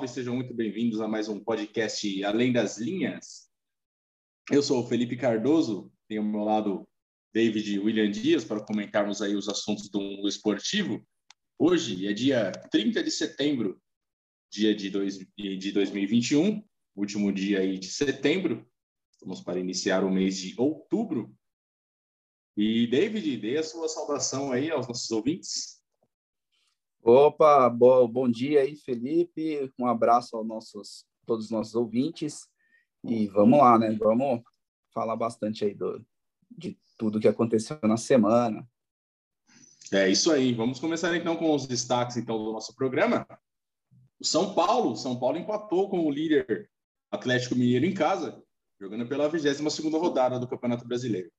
salve, sejam muito bem-vindos a mais um podcast Além das Linhas. Eu sou o Felipe Cardoso, tenho ao meu lado David William Dias para comentarmos aí os assuntos do mundo esportivo. Hoje é dia 30 de setembro, dia de, dois, de 2021, último dia aí de setembro. Estamos para iniciar o mês de outubro. E David, dê a sua saudação aí aos nossos ouvintes. Opa, bo, bom dia aí, Felipe. Um abraço aos nossos, todos os nossos ouvintes. E vamos lá, né? Vamos falar bastante aí do, de tudo que aconteceu na semana. É isso aí. Vamos começar então com os destaques então do nosso programa. O São Paulo, São Paulo empatou com o líder Atlético Mineiro em casa, jogando pela 22 segunda rodada do Campeonato Brasileiro.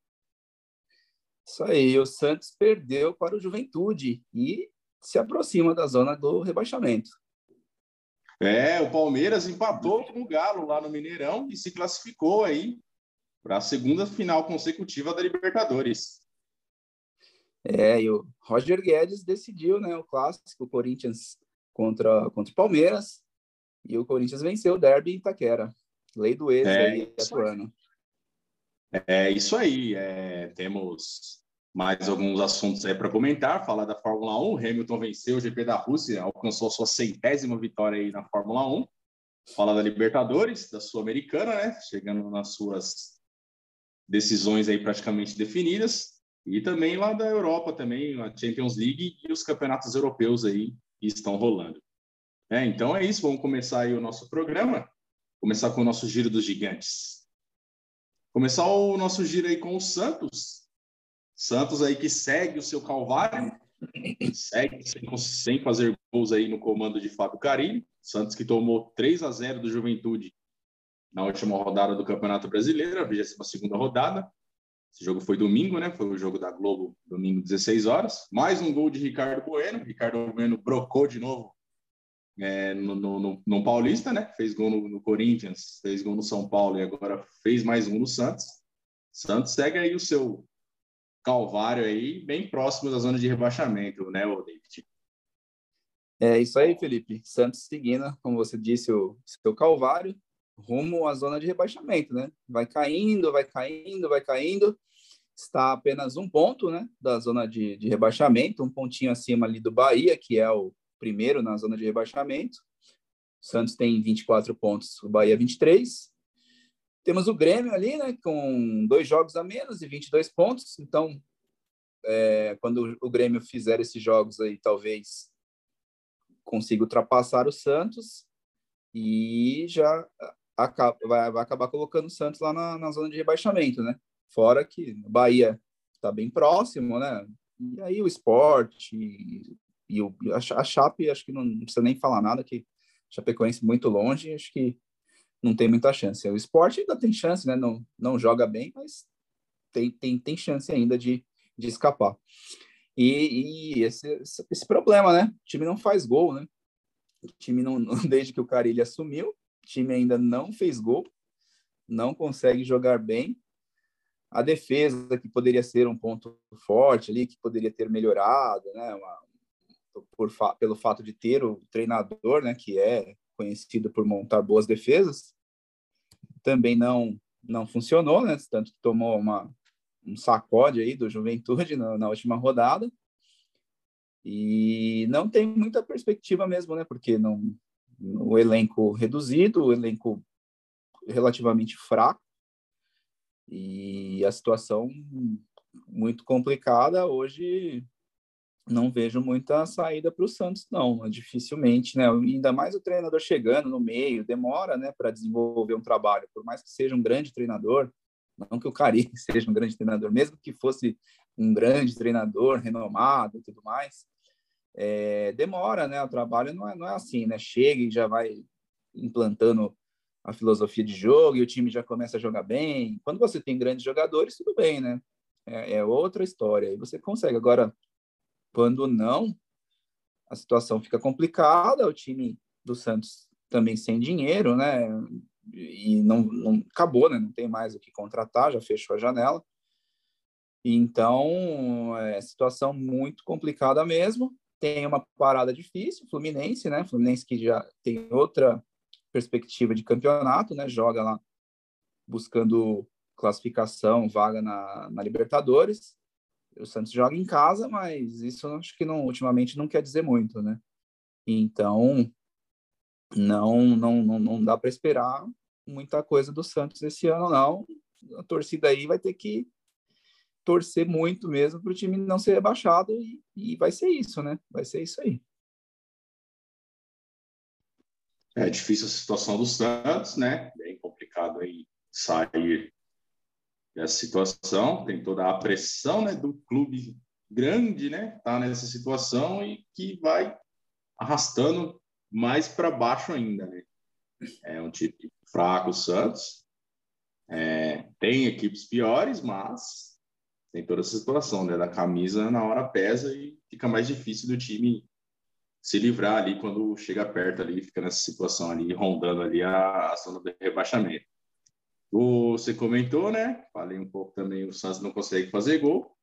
Isso aí, o Santos perdeu para o Juventude e se aproxima da zona do rebaixamento. É, o Palmeiras empatou com o Galo lá no Mineirão e se classificou aí para a segunda final consecutiva da Libertadores. É, e o Roger Guedes decidiu, né, o clássico, Corinthians contra, contra o Palmeiras, e o Corinthians venceu o derby em Itaquera. Lei do ex é, aí atuando. É isso aí. É, temos mais alguns assuntos aí para comentar, falar da Fórmula 1. Hamilton venceu o GP da Rússia, alcançou sua centésima vitória aí na Fórmula 1. Fala da Libertadores, da Sul-Americana, né? Chegando nas suas decisões aí praticamente definidas. E também lá da Europa também, a Champions League e os campeonatos europeus aí que estão rolando. É, então é isso, vamos começar aí o nosso programa. Começar com o nosso giro dos gigantes. Começar o nosso giro aí com o Santos, Santos aí que segue o seu calvário, segue sem, sem fazer gols aí no comando de Fábio Carilli. Santos que tomou 3 a 0 do Juventude na última rodada do Campeonato Brasileiro, a 22 rodada. Esse jogo foi domingo, né? Foi o jogo da Globo, domingo, 16 horas. Mais um gol de Ricardo Bueno. Ricardo Bueno brocou de novo é, no, no, no, Paulista, né? Fez gol no, no, Corinthians, fez gol no São Paulo e agora fez mais um no Santos. Santos segue aí o seu Calvário aí, bem próximo da zona de rebaixamento, né, David? É isso aí, Felipe. Santos seguindo, como você disse, o seu Calvário, rumo à zona de rebaixamento, né? Vai caindo, vai caindo, vai caindo. Está apenas um ponto, né, da zona de, de rebaixamento, um pontinho acima ali do Bahia, que é o primeiro na zona de rebaixamento. O Santos tem 24 pontos, o Bahia 23. Temos o Grêmio ali, né, com dois jogos a menos e 22 pontos. Então, é, quando o Grêmio fizer esses jogos aí, talvez consiga ultrapassar o Santos e já acaba, vai, vai acabar colocando o Santos lá na, na zona de rebaixamento, né? Fora que Bahia está bem próximo, né? E aí o esporte e, o, a Chape, acho que não, não precisa nem falar nada, que Chapecoense muito longe, acho que não tem muita chance. O esporte ainda tem chance, né? Não, não joga bem, mas tem, tem, tem chance ainda de, de escapar. E, e esse, esse problema, né? O time não faz gol, né? O time não, desde que o Carilli assumiu, o time ainda não fez gol, não consegue jogar bem. A defesa, que poderia ser um ponto forte ali, que poderia ter melhorado, né? Uma, por, pelo fato de ter o treinador, né? Que é conhecido por montar boas defesas, também não não funcionou, né? Tanto que tomou uma, um sacode aí do Juventude na, na última rodada. E não tem muita perspectiva mesmo, né? Porque não, o elenco reduzido, o elenco relativamente fraco e a situação muito complicada hoje não vejo muita saída para o Santos, não. Dificilmente, né? Ainda mais o treinador chegando no meio, demora, né, para desenvolver um trabalho. Por mais que seja um grande treinador, não que o Cari seja um grande treinador, mesmo que fosse um grande treinador, renomado e tudo mais, é, demora, né? O trabalho não é, não é assim, né? Chega e já vai implantando a filosofia de jogo e o time já começa a jogar bem. Quando você tem grandes jogadores, tudo bem, né? É, é outra história. Aí você consegue. Agora, quando não, a situação fica complicada, o time do Santos também sem dinheiro, né? E não, não acabou, né? Não tem mais o que contratar, já fechou a janela. Então, é situação muito complicada mesmo. tem uma parada difícil, Fluminense, né? Fluminense que já tem outra perspectiva de campeonato, né? Joga lá buscando classificação, vaga na, na Libertadores. O Santos joga em casa, mas isso acho que não, ultimamente não quer dizer muito, né? Então, não, não, não, não dá para esperar muita coisa do Santos esse ano, não. A torcida aí vai ter que torcer muito mesmo para o time não ser rebaixado e, e vai ser isso, né? Vai ser isso aí. É difícil a situação do Santos, né? Bem complicado aí sair dessa situação. Tem toda a pressão, né, do clube grande, né? Tá nessa situação e que vai arrastando mais para baixo ainda, né? É um time fraco o Santos. É, tem equipes piores, mas tem toda essa situação, né? Da camisa na hora pesa e fica mais difícil do time se livrar ali quando chega perto ali, fica nessa situação ali, rondando ali a, a zona do rebaixamento. Você comentou, né? Falei um pouco também, o Santos não consegue fazer gol.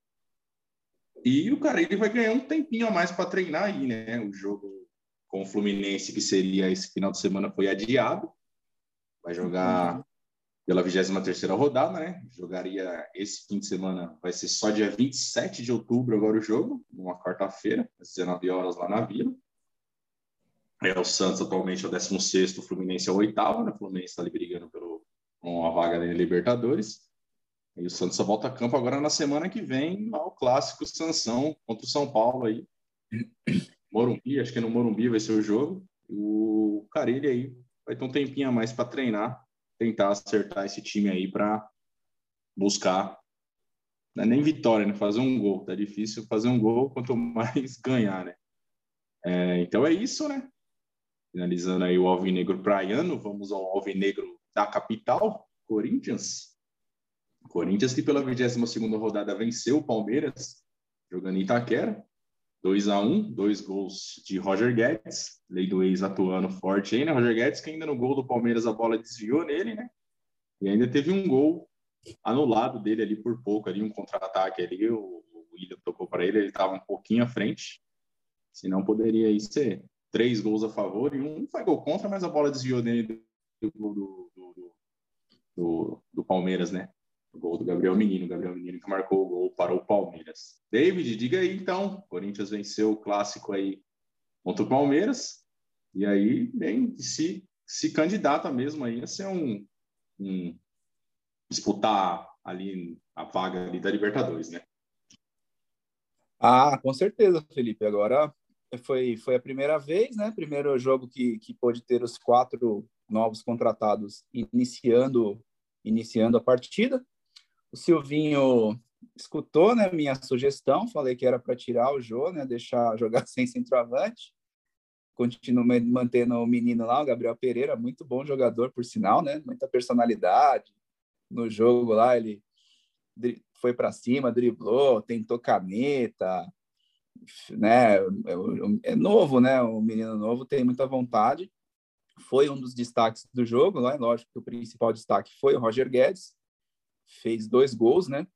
E o cara ele vai ganhar um tempinho a mais para treinar aí, né? O jogo com o Fluminense, que seria esse final de semana, foi adiado. Vai jogar pela 23 rodada, né? Jogaria esse fim de semana, vai ser só dia 27 de outubro agora o jogo, numa quarta-feira, às 19 horas lá na Vila. É, o Santos atualmente é o 16 o Fluminense é o oitavo, né? O Fluminense está ali brigando pelo, com a vaga na Libertadores. E o Santos volta a campo agora na semana que vem, lá o clássico Sansão contra o São Paulo aí. Morumbi, acho que no Morumbi vai ser o jogo. O Carilli aí vai ter um tempinho a mais para treinar, tentar acertar esse time aí para buscar é nem vitória, né? Fazer um gol. Tá difícil fazer um gol, quanto mais ganhar, né? É, então é isso, né? Finalizando aí o Alvinegro Praiano, vamos ao Alvinegro da capital, Corinthians. Corinthians que pela 22 rodada venceu o Palmeiras, jogando em Itaquera. 2 a 1 dois gols de Roger Guedes, lei do ex atuando forte aí, né? Roger Guedes, que ainda no gol do Palmeiras a bola desviou nele, né? E ainda teve um gol anulado dele ali por pouco, ali um contra-ataque ali, o, o William tocou para ele, ele estava um pouquinho à frente, senão poderia aí ser três gols a favor e um foi gol contra, mas a bola desviou dele do, do, do, do, Palmeiras, né? O gol do Gabriel Menino. Gabriel Menino que marcou o gol para o Palmeiras. David, diga aí então. Corinthians venceu o clássico aí contra o Palmeiras. E aí, bem, se, se candidata mesmo aí a ser um, um disputar ali a vaga ali da Libertadores, né? Ah, com certeza, Felipe. Agora foi, foi a primeira vez, né? Primeiro jogo que, que pôde ter os quatro novos contratados iniciando iniciando a partida. O Silvinho escutou, né, minha sugestão, falei que era para tirar o Jô, né, deixar jogar sem centroavante. Continuo mantendo o menino lá, o Gabriel Pereira, muito bom jogador, por sinal, né, muita personalidade. No jogo lá, ele foi para cima, driblou, tentou caneta, né, é, novo, né, o menino novo tem muita vontade. Foi um dos destaques do jogo, né? lógico que o principal destaque foi o Roger Guedes, fez dois gols, né?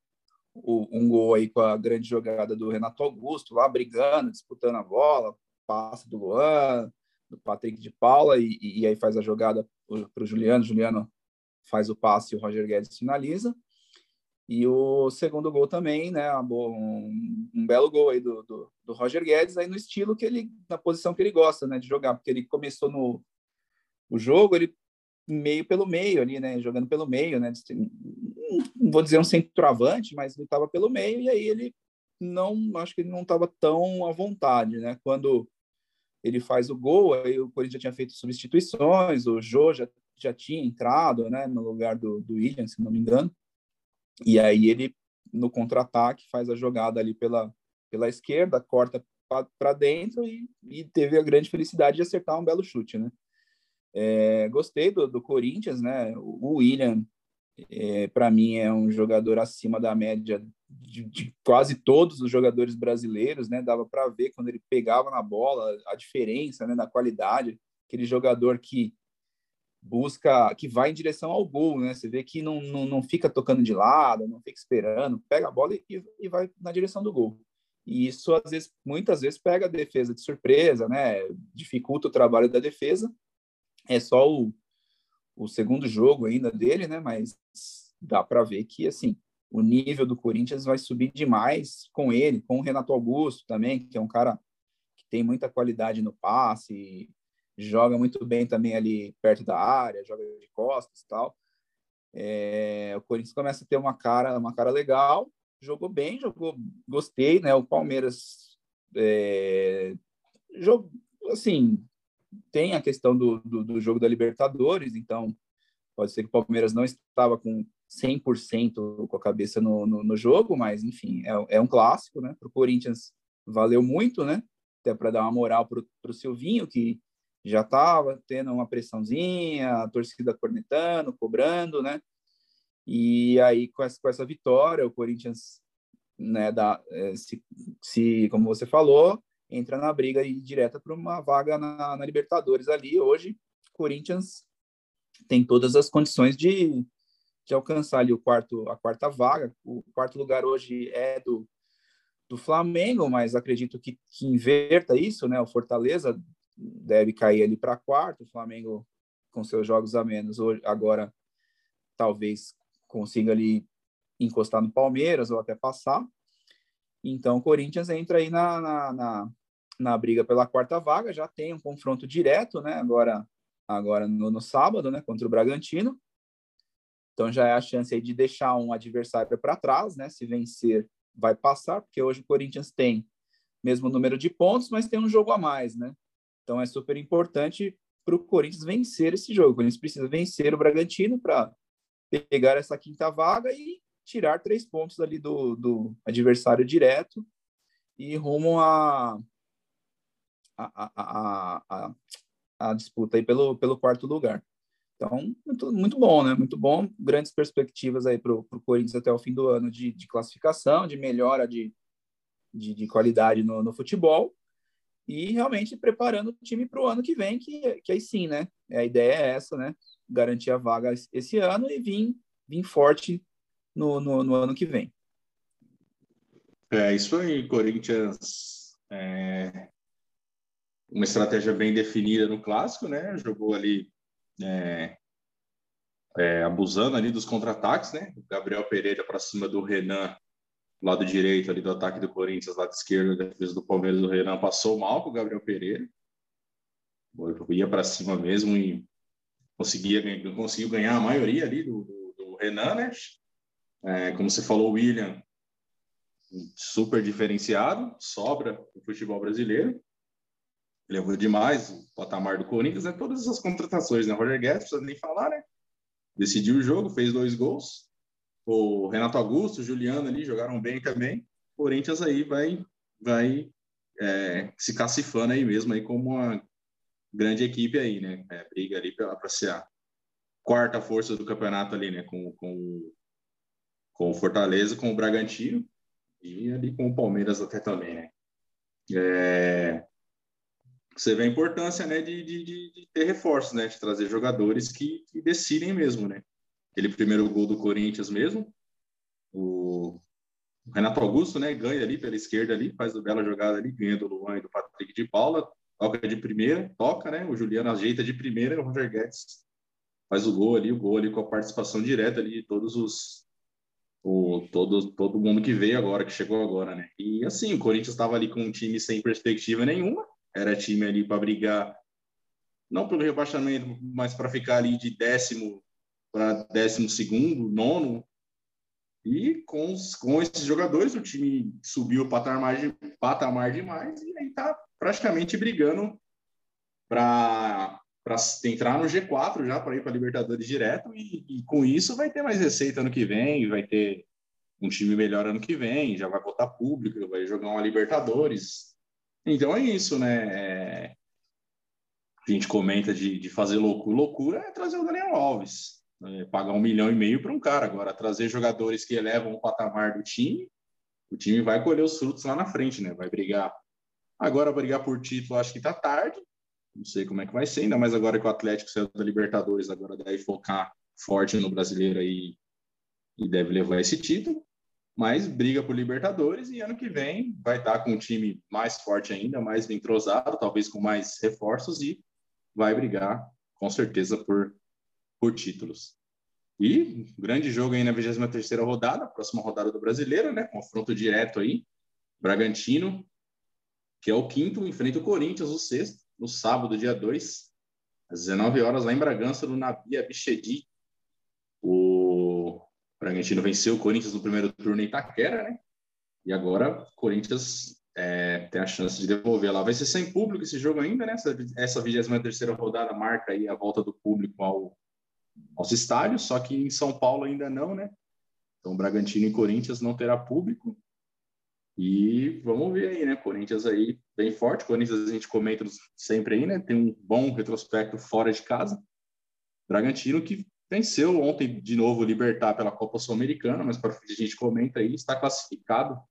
O, um gol aí com a grande jogada do Renato Augusto, lá brigando, disputando a bola, passe do Luan, do Patrick de Paula, e, e aí faz a jogada para o Juliano. Juliano faz o passe e o Roger Guedes finaliza. E o segundo gol também, né? Um, um belo gol aí do, do, do, Roger Guedes, aí no estilo que ele, na posição que ele gosta, né? De jogar, porque ele começou no o jogo, ele meio pelo meio ali, né? Jogando pelo meio, né? Não vou dizer um centroavante, mas ele estava pelo meio e aí ele não, acho que ele não estava tão à vontade, né? Quando ele faz o gol, aí o Corinthians já tinha feito substituições, o Jô já, já tinha entrado, né? No lugar do, do William, se não me engano. E aí ele, no contra-ataque, faz a jogada ali pela, pela esquerda, corta para dentro e, e teve a grande felicidade de acertar um belo chute, né? É, gostei do, do, Corinthians, né? O William, é, para mim, é um jogador acima da média de, de quase todos os jogadores brasileiros, né? Dava para ver quando ele pegava na bola a diferença, né? Na qualidade, aquele jogador que busca, que vai em direção ao gol, né? Você vê que não, não, não fica tocando de lado, não fica esperando, pega a bola e, e vai na direção do gol. E isso, às vezes, muitas vezes, pega a defesa de surpresa, né? Dificulta o trabalho da defesa. É só o, o segundo jogo ainda dele, né? Mas dá para ver que, assim, o nível do Corinthians vai subir demais com ele, com o Renato Augusto também, que é um cara que tem muita qualidade no passe, joga muito bem também ali perto da área, joga de costas e tal. É, o Corinthians começa a ter uma cara, uma cara legal, jogou bem, jogou, gostei, né? O Palmeiras, é, jogo, assim, tem a questão do, do, do, jogo da Libertadores, então pode ser que o Palmeiras não estava com 100% com a cabeça no, no, no, jogo, mas enfim, é, é um clássico, né? Para o Corinthians valeu muito, né? Até para dar uma moral para o Silvinho, que já estava tendo uma pressãozinha, a torcida cornetando, cobrando, né? E aí, com essa, com essa vitória, o Corinthians, né, dá, é, se, se, como você falou, entra na briga e direta para uma vaga na, na, Libertadores ali. Hoje, Corinthians tem todas as condições de, de alcançar ali o quarto, a quarta vaga. O quarto lugar hoje é do, do Flamengo, mas acredito que, que inverta isso, né? O Fortaleza deve cair ali para quarto. O Flamengo, com seus jogos a menos, hoje, agora talvez consiga ali encostar no Palmeiras ou até passar. Então, o Corinthians entra aí na, na, na, na, briga pela quarta vaga, já tem um confronto direto, né? Agora, agora no, no, sábado, né? Contra o Bragantino. Então, já é a chance de deixar um adversário para trás, né? Se vencer, vai passar, porque hoje o Corinthians tem mesmo número de pontos, mas tem um jogo a mais, né? Então é super importante para o Corinthians vencer esse jogo. O Corinthians precisa vencer o Bragantino para pegar essa quinta vaga e tirar três pontos ali do, do adversário direto e rumo a, a, a, a, a disputa aí pelo, pelo quarto lugar. Então, muito, muito bom, né? Muito bom. Grandes perspectivas aí para o Corinthians até o fim do ano de, de classificação, de melhora de, de, de qualidade no, no futebol e realmente preparando o time para o ano que vem, que, que aí sim, né? A ideia é essa, né? Garantir a vaga esse ano e vir, vir forte no, no, no ano que vem. É isso aí, Corinthians. É, uma estratégia bem definida no clássico, né? Jogou ali é, é, abusando ali dos contra-ataques, né? O Gabriel Pereira para cima do Renan lado direito ali do ataque do Corinthians, lado esquerdo defesa do Palmeiras, o Renan passou mal com o Gabriel Pereira. Ia para cima mesmo e conseguia, conseguiu ganhar a maioria ali do, do, do Renan, né? É, como você falou, o William, super diferenciado, sobra o futebol brasileiro. Levou demais o patamar do Corinthians, né? Todas essas contratações, né? Roger Guedes, precisa nem falar, né? Decidiu o jogo, fez dois gols o Renato Augusto, o Juliano ali jogaram bem também. O Corinthians aí vai, vai é, se cacifando aí mesmo aí como uma grande equipe aí, né? É, briga ali para ser a quarta força do campeonato ali, né? Com, com, com o Fortaleza, com o Bragantino e ali com o Palmeiras até também, né? É, você vê a importância, né, de, de, de, ter reforços, né, de trazer jogadores que, que decidem mesmo, né? aquele primeiro gol do Corinthians mesmo. O Renato Augusto, né, ganha ali pela esquerda ali, faz uma bela jogada ali, ganha do Luan e do Patrick de Paula, toca de primeira, toca, né, o Juliano ajeita de primeira o Roger Guedes faz o gol ali, o gol ali com a participação direta ali de todos os o, todo, todo mundo que veio agora, que chegou agora, né? E assim, o Corinthians estava ali com um time sem perspectiva nenhuma, era time ali para brigar, não pelo rebaixamento, mas para ficar ali de décimo para décimo segundo, nono. E com, com esses jogadores, o time subiu o patamar, de, patamar demais e aí está praticamente brigando para entrar no G4 já, para ir para Libertadores direto. E, e, com isso vai ter mais receita ano que vem, vai ter um time melhor ano que vem, já vai botar público, vai jogar uma Libertadores. Então é isso, né? É... A gente comenta de, de fazer loucura. Loucura é trazer o Daniel Alves é, pagar um milhão e meio para um cara. Agora, trazer jogadores que elevam o patamar do time, o time vai colher os frutos lá na frente, né? Vai brigar. Agora, brigar por título, acho que está tarde. Não sei como é que vai ser, ainda mais agora que o Atlético saiu da Libertadores, agora deve focar forte no brasileiro aí e deve levar esse título. Mas briga por Libertadores e ano que vem vai estar com um time mais forte ainda, mais entrosado, talvez com mais reforços e vai brigar com certeza por, por títulos. E grande jogo aí na 23 rodada, próxima rodada do Brasileiro, né? Confronto direto aí. Bragantino, que é o quinto, enfrenta o Corinthians, o sexto, no sábado, dia 2, às 19 horas, lá em Bragança, no Navia Bichedi. Bragantino venceu o Corinthians no primeiro turno em Itaquera, né? E agora o Corinthians é, tem a chance de devolver lá. Vai ser sem público esse jogo ainda, né? Essa 23 rodada marca aí a volta do público ao, aos estádios, só que em São Paulo ainda não, né? Então, Bragantino e Corinthians não terá público. E vamos ver aí, né? Corinthians aí bem forte. Corinthians a gente comenta sempre aí, né? Tem um bom retrospecto fora de casa. Bragantino que venceu ontem de novo o Libertar pela Copa Sul-Americana, mas para a gente comenta aí, está classificado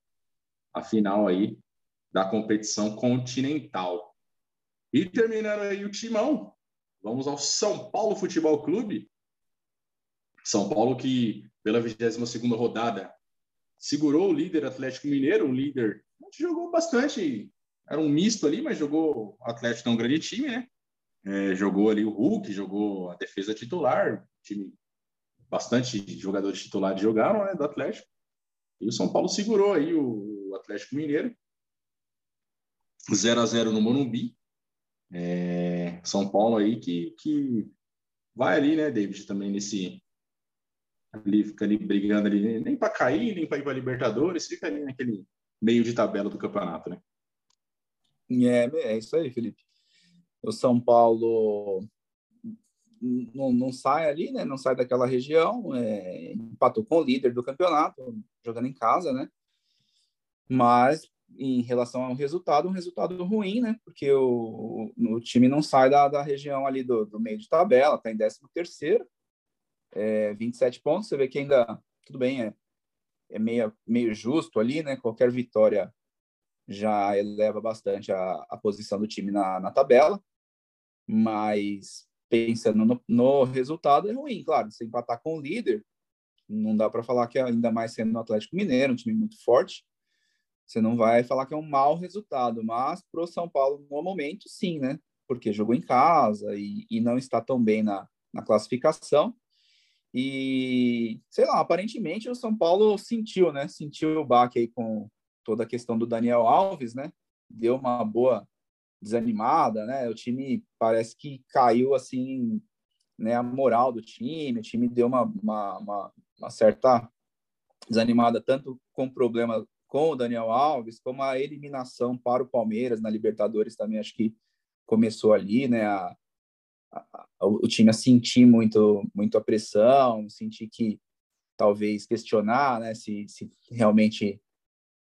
a final aí da competição continental. E terminando aí o timão, vamos ao São Paulo Futebol Clube. São Paulo que, pela 22ª rodada, segurou o líder Atlético Mineiro, um líder jogou bastante, era um misto ali, mas jogou o Atlético é um grande time, né? É, jogou ali o Hulk, jogou a defesa titular, time bastante jogadores titulares jogaram, né, do Atlético. E o São Paulo segurou aí o Atlético Mineiro 0 a 0 no Morumbi. É, São Paulo aí que, que vai ali, né, David, também nesse ali fica ali brigando ali, nem para cair, nem para ir para Libertadores, fica ali naquele meio de tabela do campeonato, né? É, é isso aí, Felipe. O São Paulo não, não sai ali, né? Não sai daquela região, é, empatou com o líder do campeonato, jogando em casa, né? Mas em relação ao resultado, um resultado ruim, né? Porque o, o time não sai da, da região ali do, do meio de tabela, está em 13 terceiro, é, 27 pontos. Você vê que ainda, tudo bem, é, é meio, meio justo ali, né? Qualquer vitória já eleva bastante a, a posição do time na, na tabela, mas pensando no, no, resultado é ruim, claro. Se empatar com o líder, não dá para falar que é ainda mais sendo no Atlético Mineiro, um time muito forte, você não vai falar que é um mau resultado, mas para o São Paulo, no momento, sim, né? Porque jogou em casa e, e não está tão bem na, na classificação. E, sei lá, aparentemente o São Paulo sentiu, né? Sentiu o baque aí com toda a questão do Daniel Alves, né? Deu uma boa desanimada, né? O time parece que caiu, assim, né? A moral do time, o time deu uma, uma, uma, uma certa desanimada, tanto com problema com o Daniel Alves, como a eliminação para o Palmeiras na Libertadores também acho que começou ali, né? A, a, o time a sentir muito, muito a pressão, sentir que talvez questionar, né? Se, se realmente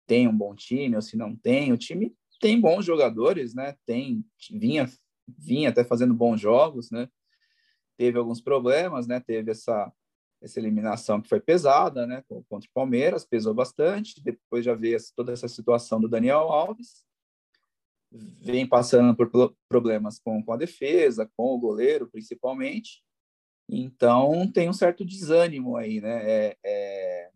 tem um bom time ou se não tem. O time tem bons jogadores, né? Tem vinha vinha até fazendo bons jogos, né? Teve alguns problemas, né? Teve essa essa eliminação que foi pesada, né, contra o Palmeiras, pesou bastante. Depois já veio toda essa situação do Daniel Alves, vem passando por problemas com, com a defesa, com o goleiro, principalmente. Então tem um certo desânimo aí, né? É, é...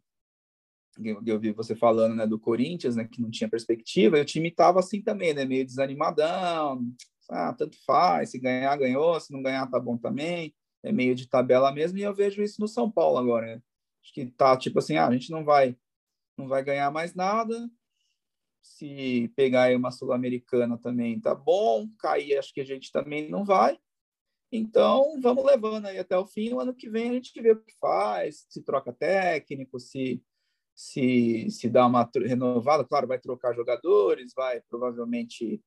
Eu vi você falando né, do Corinthians, né, que não tinha perspectiva, e o time estava assim também, né, meio desanimadão. Ah, tanto faz, se ganhar, ganhou, se não ganhar, tá bom também é meio de tabela mesmo, e eu vejo isso no São Paulo agora. Né? Acho que tá tipo assim, ah, a gente não vai não vai ganhar mais nada. Se pegar aí uma sul-americana também tá bom, cair acho que a gente também não vai. Então, vamos levando aí até o fim. O ano que vem a gente vê o que faz, se troca técnico, se se, se dá uma renovada. Claro, vai trocar jogadores, vai provavelmente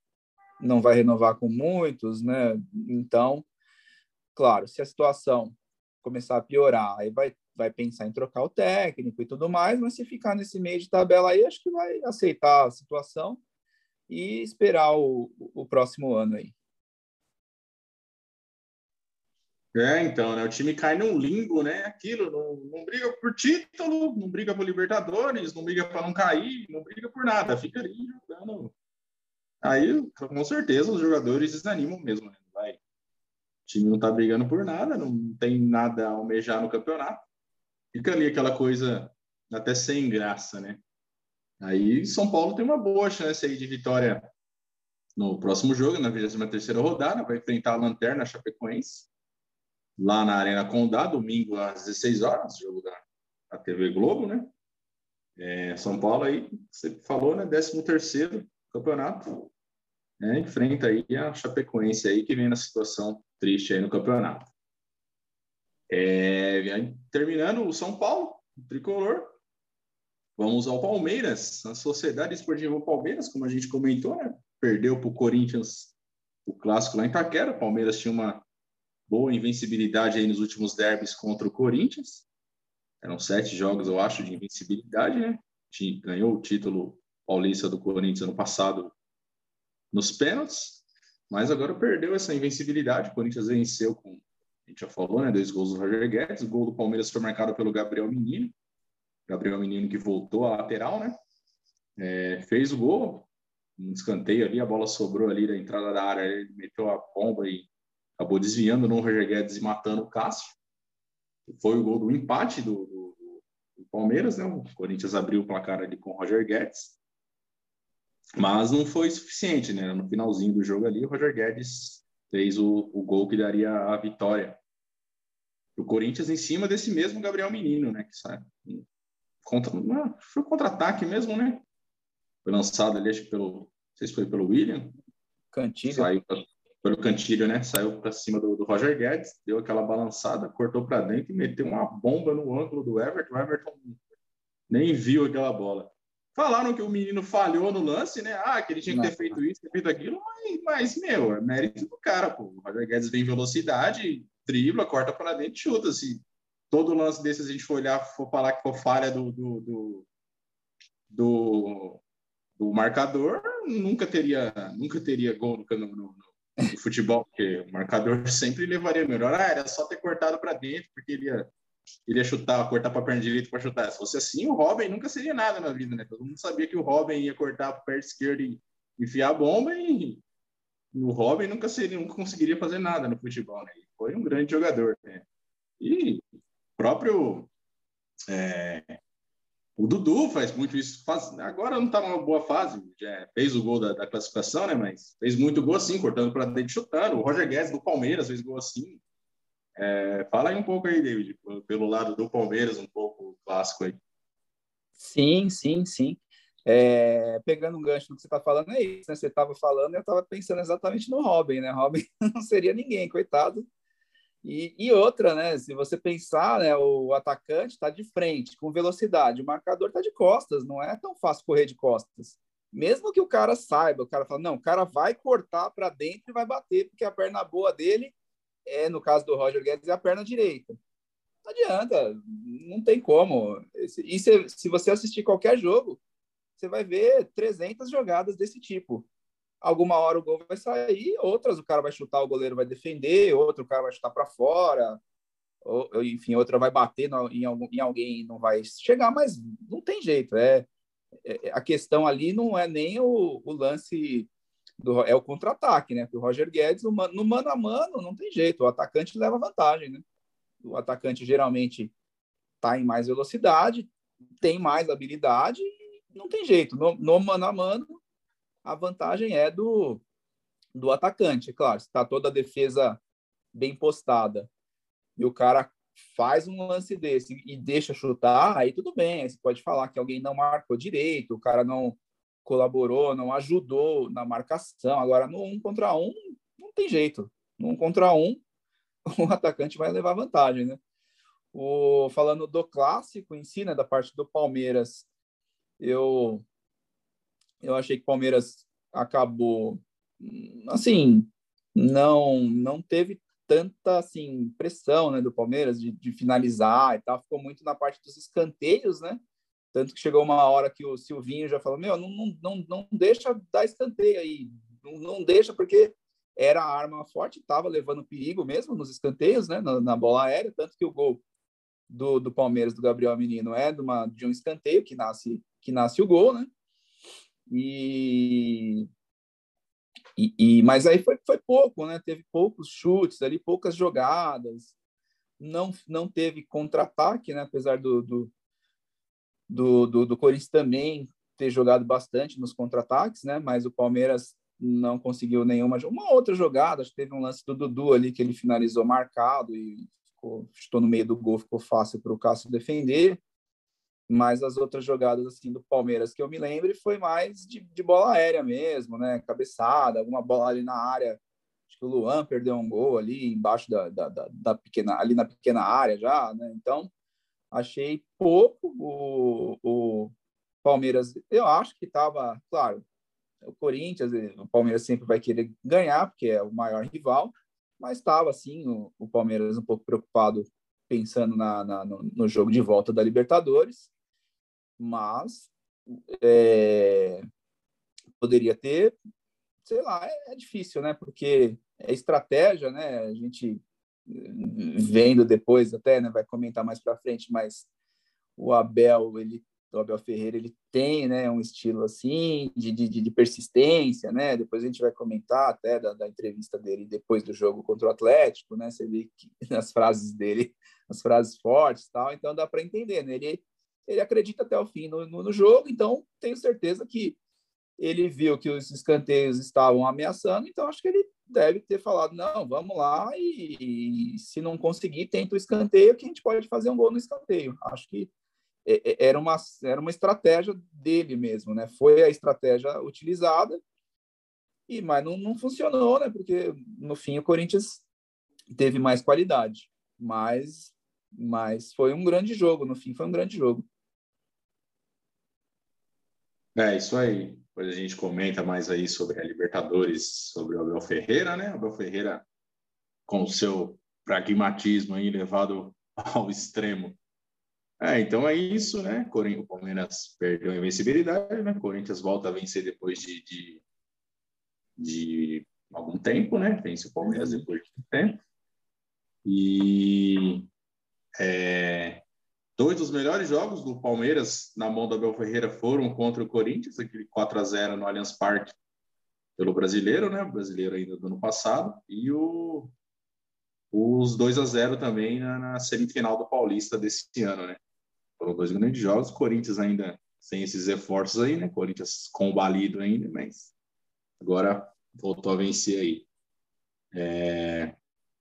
não vai renovar com muitos, né? Então, Claro, se a situação começar a piorar, aí vai, vai pensar em trocar o técnico e tudo mais, mas se ficar nesse meio de tabela aí, acho que vai aceitar a situação e esperar o, o próximo ano aí. É, então, né? O time cai num limbo, né? Aquilo, não, não briga por título, não briga por Libertadores, não briga para não cair, não briga por nada, fica ali jogando. Aí, com certeza, os jogadores desanimam mesmo, né? time não está brigando por nada, não tem nada a almejar no campeonato. Fica ali aquela coisa até sem graça, né? Aí São Paulo tem uma boa chance aí de vitória no próximo jogo, na 23 rodada, vai enfrentar a Lanterna a Chapecoense, lá na Arena Condá, domingo às 16 horas, jogo da, TV Globo, né? É, São Paulo aí, você falou, né? 13 terceiro campeonato, né? enfrenta aí a Chapecoense aí, que vem na situação triste aí no campeonato. É, terminando o São Paulo, o tricolor, vamos ao Palmeiras, a Sociedade Esportiva Palmeiras, como a gente comentou, né? perdeu para o Corinthians o clássico lá em Taquera. O Palmeiras tinha uma boa invencibilidade aí nos últimos derbys contra o Corinthians. Eram sete jogos, eu acho, de invencibilidade, né? Ganhou o título paulista do Corinthians ano passado nos pênaltis, mas agora perdeu essa invencibilidade. O Corinthians venceu com, a gente já falou, né? Dois gols do Roger Guedes. O gol do Palmeiras foi marcado pelo Gabriel Menino. Gabriel Menino que voltou à lateral, né? É, fez o gol, um escanteio ali, a bola sobrou ali da entrada da área, ele meteu a bomba e acabou desviando no Roger Guedes e matando o Cássio. Foi o gol do empate do, do, do Palmeiras, né? O Corinthians abriu o placar ali com o Roger Guedes. Mas não foi suficiente, né? No finalzinho do jogo ali, o Roger Guedes fez o, o gol que daria a vitória. O Corinthians em cima desse mesmo Gabriel Menino, né? Que sai contra, foi contra-ataque mesmo, né? Foi lançado ali, acho que pelo. Não sei se foi pelo William. Cantilho. Saiu pelo Cantilho, né? Saiu para cima do, do, Roger Guedes, deu aquela balançada, cortou para dentro e meteu uma bomba no ângulo do Everton. O Everton nem viu aquela bola. Falaram que o menino falhou no lance, né? Ah, que ele tinha que ter feito isso, ter feito aquilo, mas, mas meu, é mérito do cara, pô. O Roger Guedes vem em velocidade, dribla, corta para dentro e chuta. Se todo lance desses a gente for olhar, for falar que for falha do, do, do, do do marcador, nunca teria, nunca teria gol no, no, no futebol, porque o marcador sempre levaria melhor. Ah, era só ter cortado para dentro, porque ele ia, ele ia chutar, cortar para a perna direita para chutar. Se fosse assim, o Robin nunca seria nada na vida, né? Todo mundo sabia que o Robin ia cortar para a perna esquerda e enfiar a bomba e o Robin nunca seria, nunca conseguiria fazer nada no futebol, né? foi um grande jogador, né? E próprio é, o Dudu faz muito isso. Faz, agora não está numa boa fase, já fez o gol da, da, classificação, né? Mas fez muito gol assim, cortando para dentro, chutando. O Roger Guedes do Palmeiras fez gol assim. É, fala aí um pouco aí, David, pelo lado do Palmeiras, um pouco clássico aí. Sim, sim, sim. É, pegando um gancho do que você está falando, é isso, né? Você estava falando, eu estava pensando exatamente no Robin, né? Robin não seria ninguém, coitado e, e, outra, né? Se você pensar, né, o atacante está de frente, com velocidade, o marcador está de costas, não é tão fácil correr de costas. Mesmo que o cara saiba, o cara fala, não, o cara vai cortar para dentro e vai bater, porque a perna boa dele é, no caso do Roger Guedes, é a perna direita. Não adianta, não tem como. E se, se você assistir qualquer jogo, você vai ver 300 jogadas desse tipo alguma hora o gol vai sair, outras o cara vai chutar, o goleiro vai defender, outro o cara vai chutar para fora, ou, enfim, outra vai bater no, em, algum, em alguém e não vai chegar, mas não tem jeito. É, é a questão ali não é nem o, o lance do, é o contra-ataque, né? o Roger Guedes no, no mano a mano não tem jeito, o atacante leva vantagem, né? O atacante geralmente está em mais velocidade, tem mais habilidade, não tem jeito. No, no mano a mano a vantagem é do, do atacante. Claro, se está toda a defesa bem postada e o cara faz um lance desse e deixa chutar, aí tudo bem. Aí você pode falar que alguém não marcou direito, o cara não colaborou, não ajudou na marcação. Agora, no um contra um, não tem jeito. No um contra um, o atacante vai levar vantagem, né? O, falando do clássico em si, né, da parte do Palmeiras, eu eu achei que o Palmeiras acabou, assim, não não teve tanta assim pressão né do Palmeiras de, de, finalizar e tal. Ficou muito na parte dos escanteios né? Tanto que chegou uma hora que o Silvinho já falou meu não não, não, deixa dar escanteio aí. Não, não deixa porque era a arma forte estava levando perigo mesmo nos escanteios né na, na, bola aérea. Tanto que o gol do, do Palmeiras do Gabriel Menino é de, uma, de um escanteio que nasce que nasce o gol né e, e, e, mas aí foi, foi pouco, né? Teve poucos chutes ali, poucas jogadas, não não teve contra-ataque, né? Apesar do, do, do, do, do Corinthians também ter jogado bastante nos contra-ataques, né? Mas o Palmeiras não conseguiu nenhuma uma outra jogada, acho que teve um lance do Dudu ali que ele finalizou marcado e ficou, estou no meio do gol, ficou fácil para o Cássio defender. Mas as outras jogadas assim do Palmeiras que eu me lembre foi mais de, de bola aérea mesmo, né? Cabeçada, alguma bola ali na área. Acho que o Luan perdeu um gol ali embaixo da, da, da, da pequena, ali na pequena área já, né? Então achei pouco o, o Palmeiras. Eu acho que estava, claro, o Corinthians, o Palmeiras sempre vai querer ganhar porque é o maior rival, mas estava assim o, o, Palmeiras um pouco preocupado pensando na, na no, no jogo de volta da Libertadores mas é, poderia ter, sei lá, é, é, difícil, né? Porque é estratégia, né? A gente vendo depois até, né? Vai comentar mais para frente, mas o Abel, ele, o Abel Ferreira, ele tem, né? Um estilo assim de, de, de persistência, né? Depois a gente vai comentar até da, da entrevista dele depois do jogo contra o Atlético, né? Você vê que as frases dele, as frases fortes, tal. Então dá para entender, né? Ele ele acredita até o fim no, no, no, jogo, então tenho certeza que ele viu que os escanteios estavam ameaçando, então acho que ele deve ter falado, não, vamos lá e, e se não conseguir, tenta o escanteio, que a gente pode fazer um gol no escanteio. Acho que era uma, era uma estratégia dele mesmo, né? Foi a estratégia utilizada, e mas não, não funcionou, né? Porque no fim o Corinthians teve mais qualidade, mas mas foi um grande jogo, no fim foi um grande jogo. É, isso aí. Depois a gente comenta mais aí sobre a Libertadores, sobre o Abel Ferreira, né? O Abel Ferreira, com o seu pragmatismo aí levado ao extremo. É, então é isso, né? O Palmeiras perdeu a invencibilidade, né? O Corinthians volta a vencer depois de, de, de algum tempo, né? Vence o Palmeiras uhum. depois de tempo. E é, Dois dos melhores jogos do Palmeiras na mão do Abel Ferreira foram contra o Corinthians, aquele 4 a 0 no Allianz Parque pelo brasileiro, né? O brasileiro ainda do ano passado, e o, os 2 a 0 também na, na, semifinal do Paulista desse ano, né? Foram dois grandes jogos, Corinthians ainda sem esses reforços aí, né? Corinthians combalido ainda, mas agora voltou a vencer aí. É...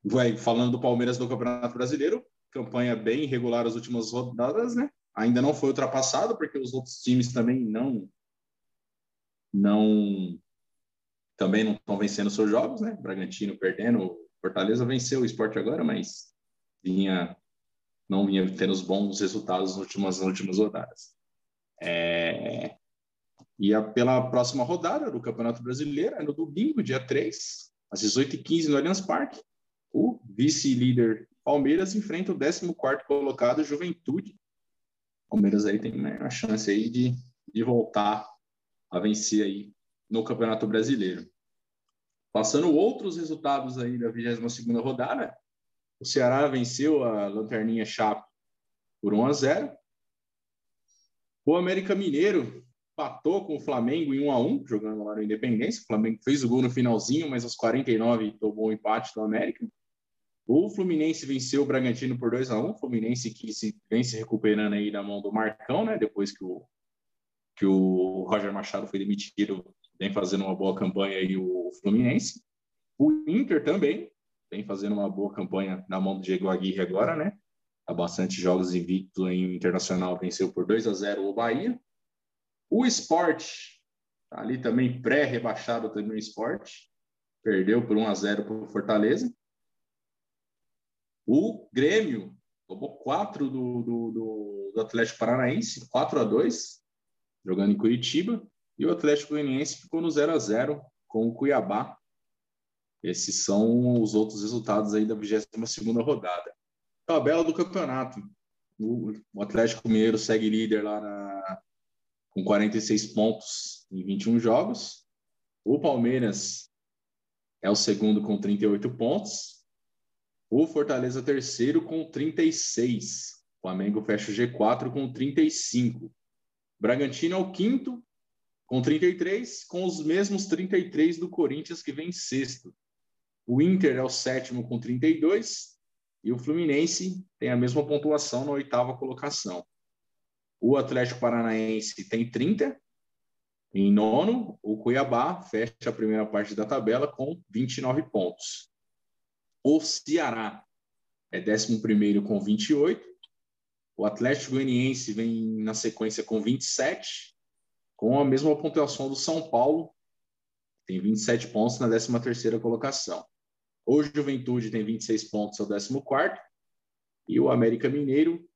Vai, falando do Palmeiras no Campeonato Brasileiro, campanha bem irregular as últimas rodadas, né? Ainda não foi ultrapassado porque os outros times também não não também não estão vencendo seus jogos, né? Bragantino perdendo, Fortaleza venceu o esporte agora, mas vinha não vinha tendo os bons resultados nas últimas, nas últimas rodadas. É... E a, pela próxima rodada do Campeonato Brasileiro, é no domingo, dia 3, às 18h15, no Allianz Parque, o vice-líder Palmeiras enfrenta o 14 colocado Juventude. Palmeiras aí tem né, a chance aí de, de voltar a vencer aí no Campeonato Brasileiro. Passando outros resultados aí da 22ª rodada, o Ceará venceu a Lanterninha Chape por 1 a 0. O América Mineiro empatou com o Flamengo em 1 a 1, jogando lá no Independência. O Flamengo fez o gol no finalzinho, mas aos 49 tomou o empate do América. O Fluminense venceu o Bragantino por 2 a 1 Fluminense que se, vem se recuperando aí na mão do Marcão, né? Depois que o, que o Roger Machado foi demitido, vem fazendo uma boa campanha aí o Fluminense. O Inter também vem fazendo uma boa campanha na mão do Diego Aguirre agora, né? Há bastante jogos invicto em Internacional, venceu por 2 a 0 o Bahia. O Sport, tá ali também pré-rebaixado também o Sport, perdeu por 1 a 0 para o Fortaleza. O Grêmio tomou quatro do, do, do, Atlético Paranaense, 4 a 2 jogando em Curitiba. E o Atlético Goianiense ficou no 0 a 0 com o Cuiabá. Esses são os outros resultados aí da 22ª rodada. Tabela do campeonato. O, o Atlético Mineiro segue líder lá na, com 46 pontos em 21 jogos. O Palmeiras é o segundo com 38 pontos. O Fortaleza terceiro com 36. O Flamengo fecha o G4 com 35. Bragantino é o quinto com 33, com os mesmos 33 do Corinthians que vem sexto. O Inter é o sétimo com 32 e o Fluminense tem a mesma pontuação na oitava colocação. O Atlético Paranaense tem 30. Em nono, o Cuiabá fecha a primeira parte da tabela com 29 pontos. O Ceará é 11 com 28. O Atlético Goianiense vem na sequência com 27, com a mesma pontuação do São Paulo, tem 27 pontos na 13ª colocação. O Juventude tem 26 pontos, é o 14º, e o América Mineiro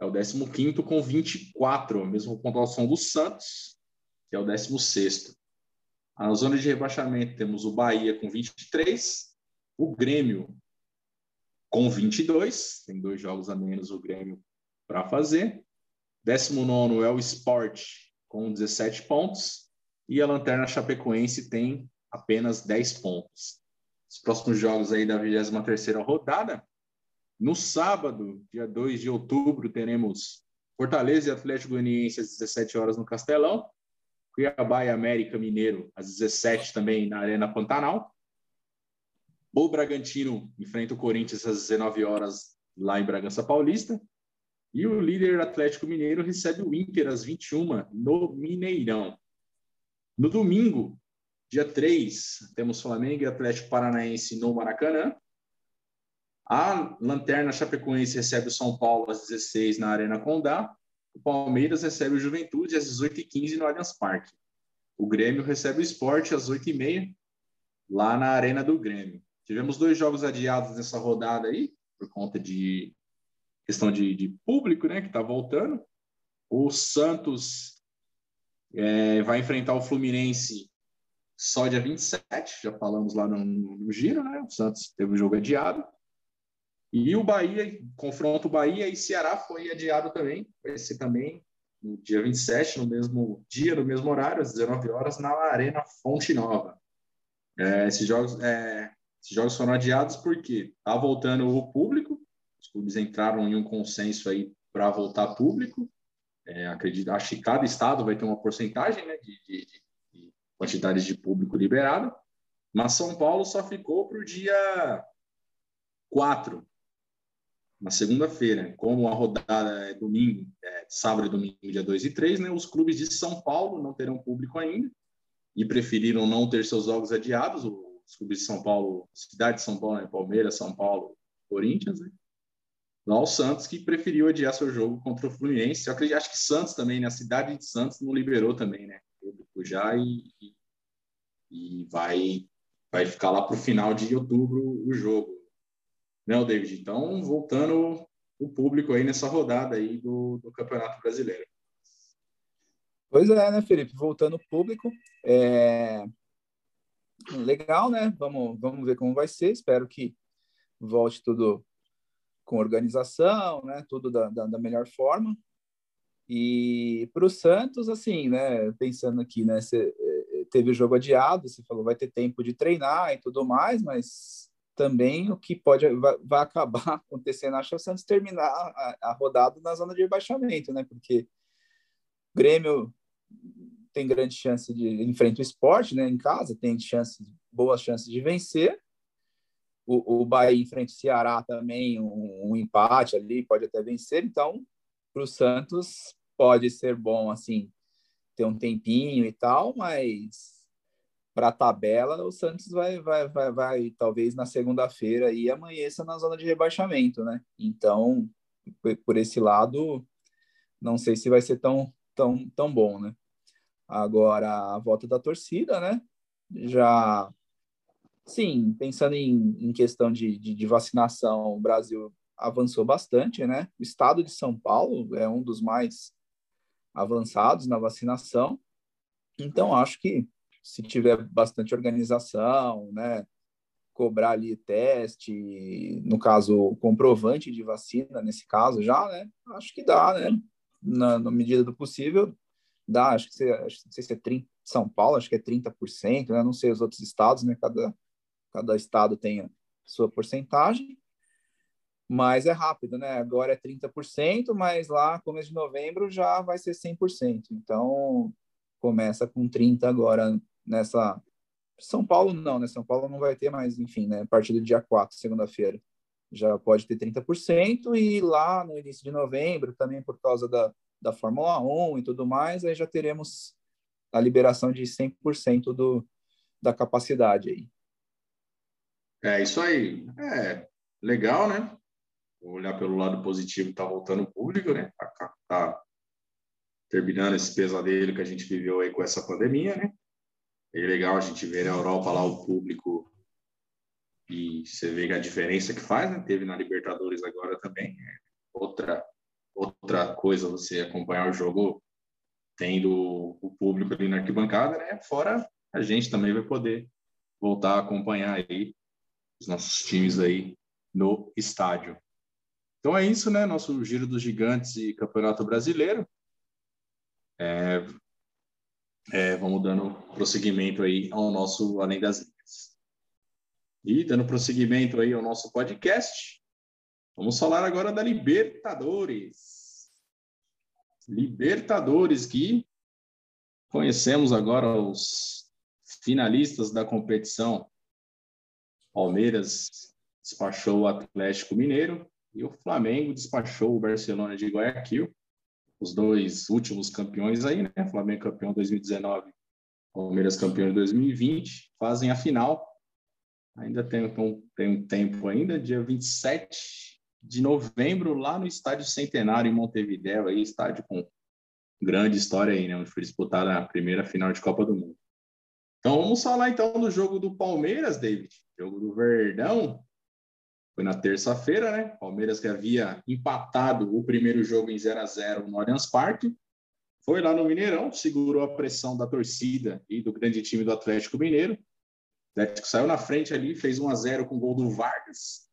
é o 15º com 24, a mesma pontuação do Santos, que é o 16º. Na zona de rebaixamento temos o Bahia com 23, o Grêmio com 22, tem dois jogos a menos o Grêmio para fazer. 19 é o Sport com 17 pontos e a Lanterna Chapecoense tem apenas 10 pontos. Os próximos jogos aí da 23ª rodada, no sábado, dia 2 de outubro, teremos Fortaleza e Atlético Goianiense às 17 horas no Castelão, Cuiabá e América Mineiro às 17 também na Arena Pantanal. O Bragantino enfrenta o Corinthians às 19 horas lá em Bragança Paulista. E o líder Atlético Mineiro recebe o Inter às 21 no Mineirão. No domingo, dia 3, temos Flamengo e Atlético Paranaense no Maracanã. A Lanterna Chapecoense recebe o São Paulo às 16 na Arena Condá. O Palmeiras recebe o Juventude às 18h15 no Allianz Parque. O Grêmio recebe o Esporte às 8h30 lá na Arena do Grêmio. Tivemos dois jogos adiados nessa rodada aí, por conta de questão de, de público, né, que está voltando. O Santos é, vai enfrentar o Fluminense só dia 27, já falamos lá no, no giro, né? O Santos teve um jogo adiado. E o Bahia, confronto Bahia e Ceará foi adiado também. Vai ser também no dia 27, no mesmo dia, no mesmo horário, às 19 horas, na Arena Fonte Nova. É, esses, jogos, é, esses jogos foram adiados porque está voltando o público, os clubes entraram em um consenso aí para voltar público. É, acredito, acho que cada estado vai ter uma porcentagem né, de, de, de quantidades de público liberado, mas São Paulo só ficou para o dia 4, na segunda-feira, como a rodada é domingo, é, sábado e domingo, dia 2 e 3, né, os clubes de São Paulo não terão público ainda e preferiram não ter seus jogos adiados. Os clubes de São Paulo, cidade de São Paulo, né, Palmeiras, São Paulo, Corinthians, né? Lá o Santos que preferiu adiar seu jogo contra o Fluminense. Eu acredito, acho que Santos também, né? A cidade de Santos não liberou também, né? Público já e, e vai vai ficar lá para o final de outubro o jogo né, David? Então, voltando o público aí nessa rodada aí do, do Campeonato Brasileiro. Pois é, né, Felipe? Voltando o público, é... legal, né? Vamos, vamos ver como vai ser. Espero que volte tudo com organização, né? Tudo da, da, da melhor forma. E para o Santos, assim, né? Pensando aqui, né? Você é, teve o jogo adiado, você falou vai ter tempo de treinar e tudo mais, mas também o que pode vai, vai acabar acontecendo, acho que é o Santos terminar a, a, rodada na zona de rebaixamento, né? Porque Grêmio tem grande chance de enfrentar o esporte, né? Em casa tem chances, boas chances de vencer. O, o Bahia enfrenta o Ceará também, um, um empate ali pode até vencer. Então, para o Santos pode ser bom assim ter um tempinho e tal, mas para a tabela, o Santos vai, vai, vai, vai talvez na segunda-feira e amanheça na zona de rebaixamento, né? Então, por esse lado, não sei se vai ser tão, tão, tão bom, né? Agora, a volta da torcida, né? Já, sim, pensando em, em questão de, de, de vacinação, o Brasil avançou bastante, né? O estado de São Paulo é um dos mais avançados na vacinação. Então, acho que se tiver bastante organização, né, cobrar ali teste, no caso, comprovante de vacina, nesse caso já, né, acho que dá, né, na, na medida do possível, dá, acho que, você, acho, não sei se é 30, São Paulo, acho que é 30%, né, não sei os outros estados, né, cada, cada estado tem a sua porcentagem, mas é rápido, né, agora é 30%, mas lá, começo de novembro, já vai ser 100%, então começa com 30 agora nessa. São Paulo não, né? São Paulo não vai ter mais, enfim, né? A partir do dia 4, segunda-feira, já pode ter 30%, e lá no início de novembro, também por causa da, da Fórmula 1 e tudo mais, aí já teremos a liberação de 100% do, da capacidade aí. É isso aí. É legal, né? Olhar pelo lado positivo, tá voltando o público, né? Tá, tá, terminando esse pesadelo que a gente viveu aí com essa pandemia, né? É legal a gente ver na Europa lá o público e você vê a diferença que faz, né? Teve na Libertadores agora também. Né? Outra outra coisa você acompanhar o jogo tendo o público ali na arquibancada, né? Fora a gente também vai poder voltar a acompanhar aí os nossos times aí no estádio. Então é isso, né? Nosso Giro dos Gigantes e Campeonato Brasileiro. É, é, vamos dando prosseguimento aí ao nosso Além das Linhas. E dando prosseguimento aí ao nosso podcast, vamos falar agora da Libertadores. Libertadores que conhecemos agora os finalistas da competição. Palmeiras despachou o Atlético Mineiro e o Flamengo despachou o Barcelona de Guayaquil os dois últimos campeões aí, né? Flamengo campeão 2019, Palmeiras campeão em 2020, fazem a final. Ainda tem, tem um tempo ainda, dia 27 de novembro, lá no Estádio Centenário em Montevidéu, aí, estádio com grande história aí, né? Onde foi disputada a primeira final de Copa do Mundo. Então vamos falar então do jogo do Palmeiras, David. Jogo do Verdão, foi na terça-feira, né? Palmeiras que havia empatado o primeiro jogo em 0 a 0 no Allianz Parque. Foi lá no Mineirão, segurou a pressão da torcida e do grande time do Atlético Mineiro. O Atlético saiu na frente ali, fez 1 a 0 com o gol do Vargas.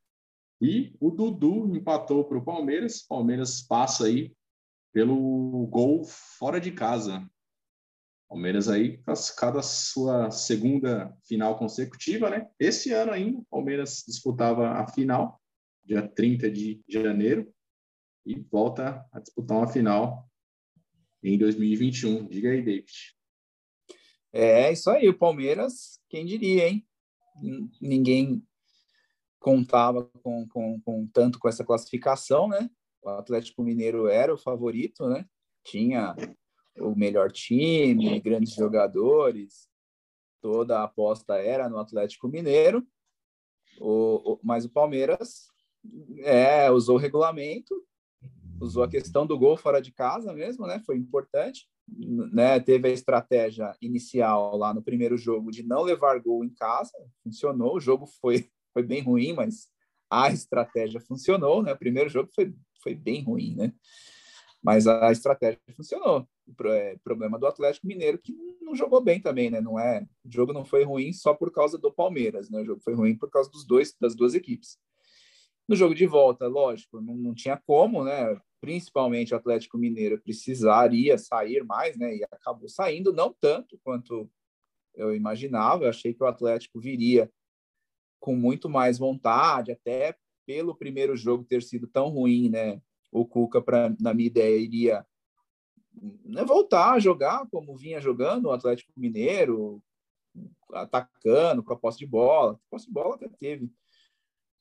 E o Dudu empatou para o Palmeiras. Palmeiras passa aí pelo gol fora de casa. Palmeiras aí classificado a sua segunda final consecutiva, né? Esse ano ainda, Palmeiras disputava a final, dia 30 de janeiro, e volta a disputar uma final em 2021. Diga aí, David. É isso aí, o Palmeiras, quem diria, hein? Ninguém contava com, com, com tanto com essa classificação, né? O Atlético Mineiro era o favorito, né? Tinha o melhor time, grandes jogadores, toda a aposta era no Atlético Mineiro, o, o, mas o Palmeiras é, usou o regulamento, usou a questão do gol fora de casa mesmo, né? Foi importante, né? Teve a estratégia inicial lá no primeiro jogo de não levar gol em casa, funcionou. O jogo foi foi bem ruim, mas a estratégia funcionou, né? O primeiro jogo foi foi bem ruim, né? Mas a estratégia funcionou. O é, problema do Atlético Mineiro que não jogou bem também, né? Não é, o jogo não foi ruim só por causa do Palmeiras, né? O jogo foi ruim por causa dos dois das duas equipes. No jogo de volta, lógico, não, não tinha como, né? Principalmente o Atlético Mineiro precisaria sair mais, né? E acabou saindo, não tanto quanto eu imaginava. Eu achei que o Atlético viria com muito mais vontade, até pelo primeiro jogo ter sido tão ruim, né? o Cuca, pra, na minha ideia, iria né, voltar a jogar como vinha jogando o Atlético Mineiro, atacando com a posse de bola. Posse de bola até teve.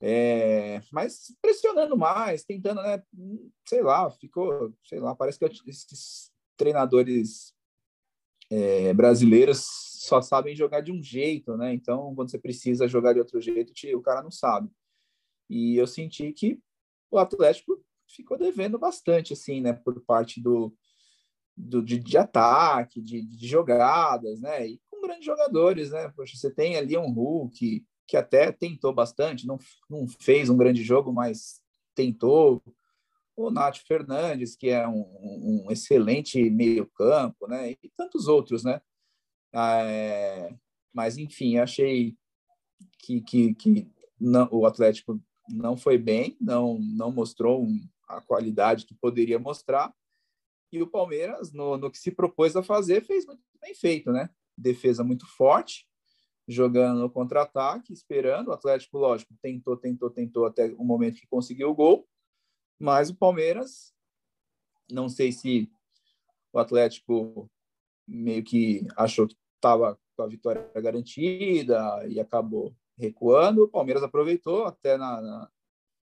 É, mas pressionando mais, tentando, né? Sei lá, ficou, sei lá, parece que esses treinadores é, brasileiros só sabem jogar de um jeito, né? Então, quando você precisa jogar de outro jeito, o cara não sabe. E eu senti que o Atlético ficou devendo bastante, assim, né, por parte do, do de, de ataque, de, de, jogadas, né, e com grandes jogadores, né, Poxa, você tem ali um Hulk que até tentou bastante, não, não fez um grande jogo, mas tentou, o Nath Fernandes, que é um, um excelente meio-campo, né? E tantos outros, né? É, mas, enfim, achei que, que, que não, o Atlético não foi bem, não, não mostrou um, a qualidade que poderia mostrar. E o Palmeiras, no, no que se propôs a fazer, fez muito bem feito, né? Defesa muito forte, jogando no contra-ataque, esperando. O Atlético, lógico, tentou, tentou, tentou até o momento que conseguiu o gol. Mas o Palmeiras, não sei se o Atlético meio que achou que estava com a vitória garantida e acabou recuando. O Palmeiras aproveitou até na, na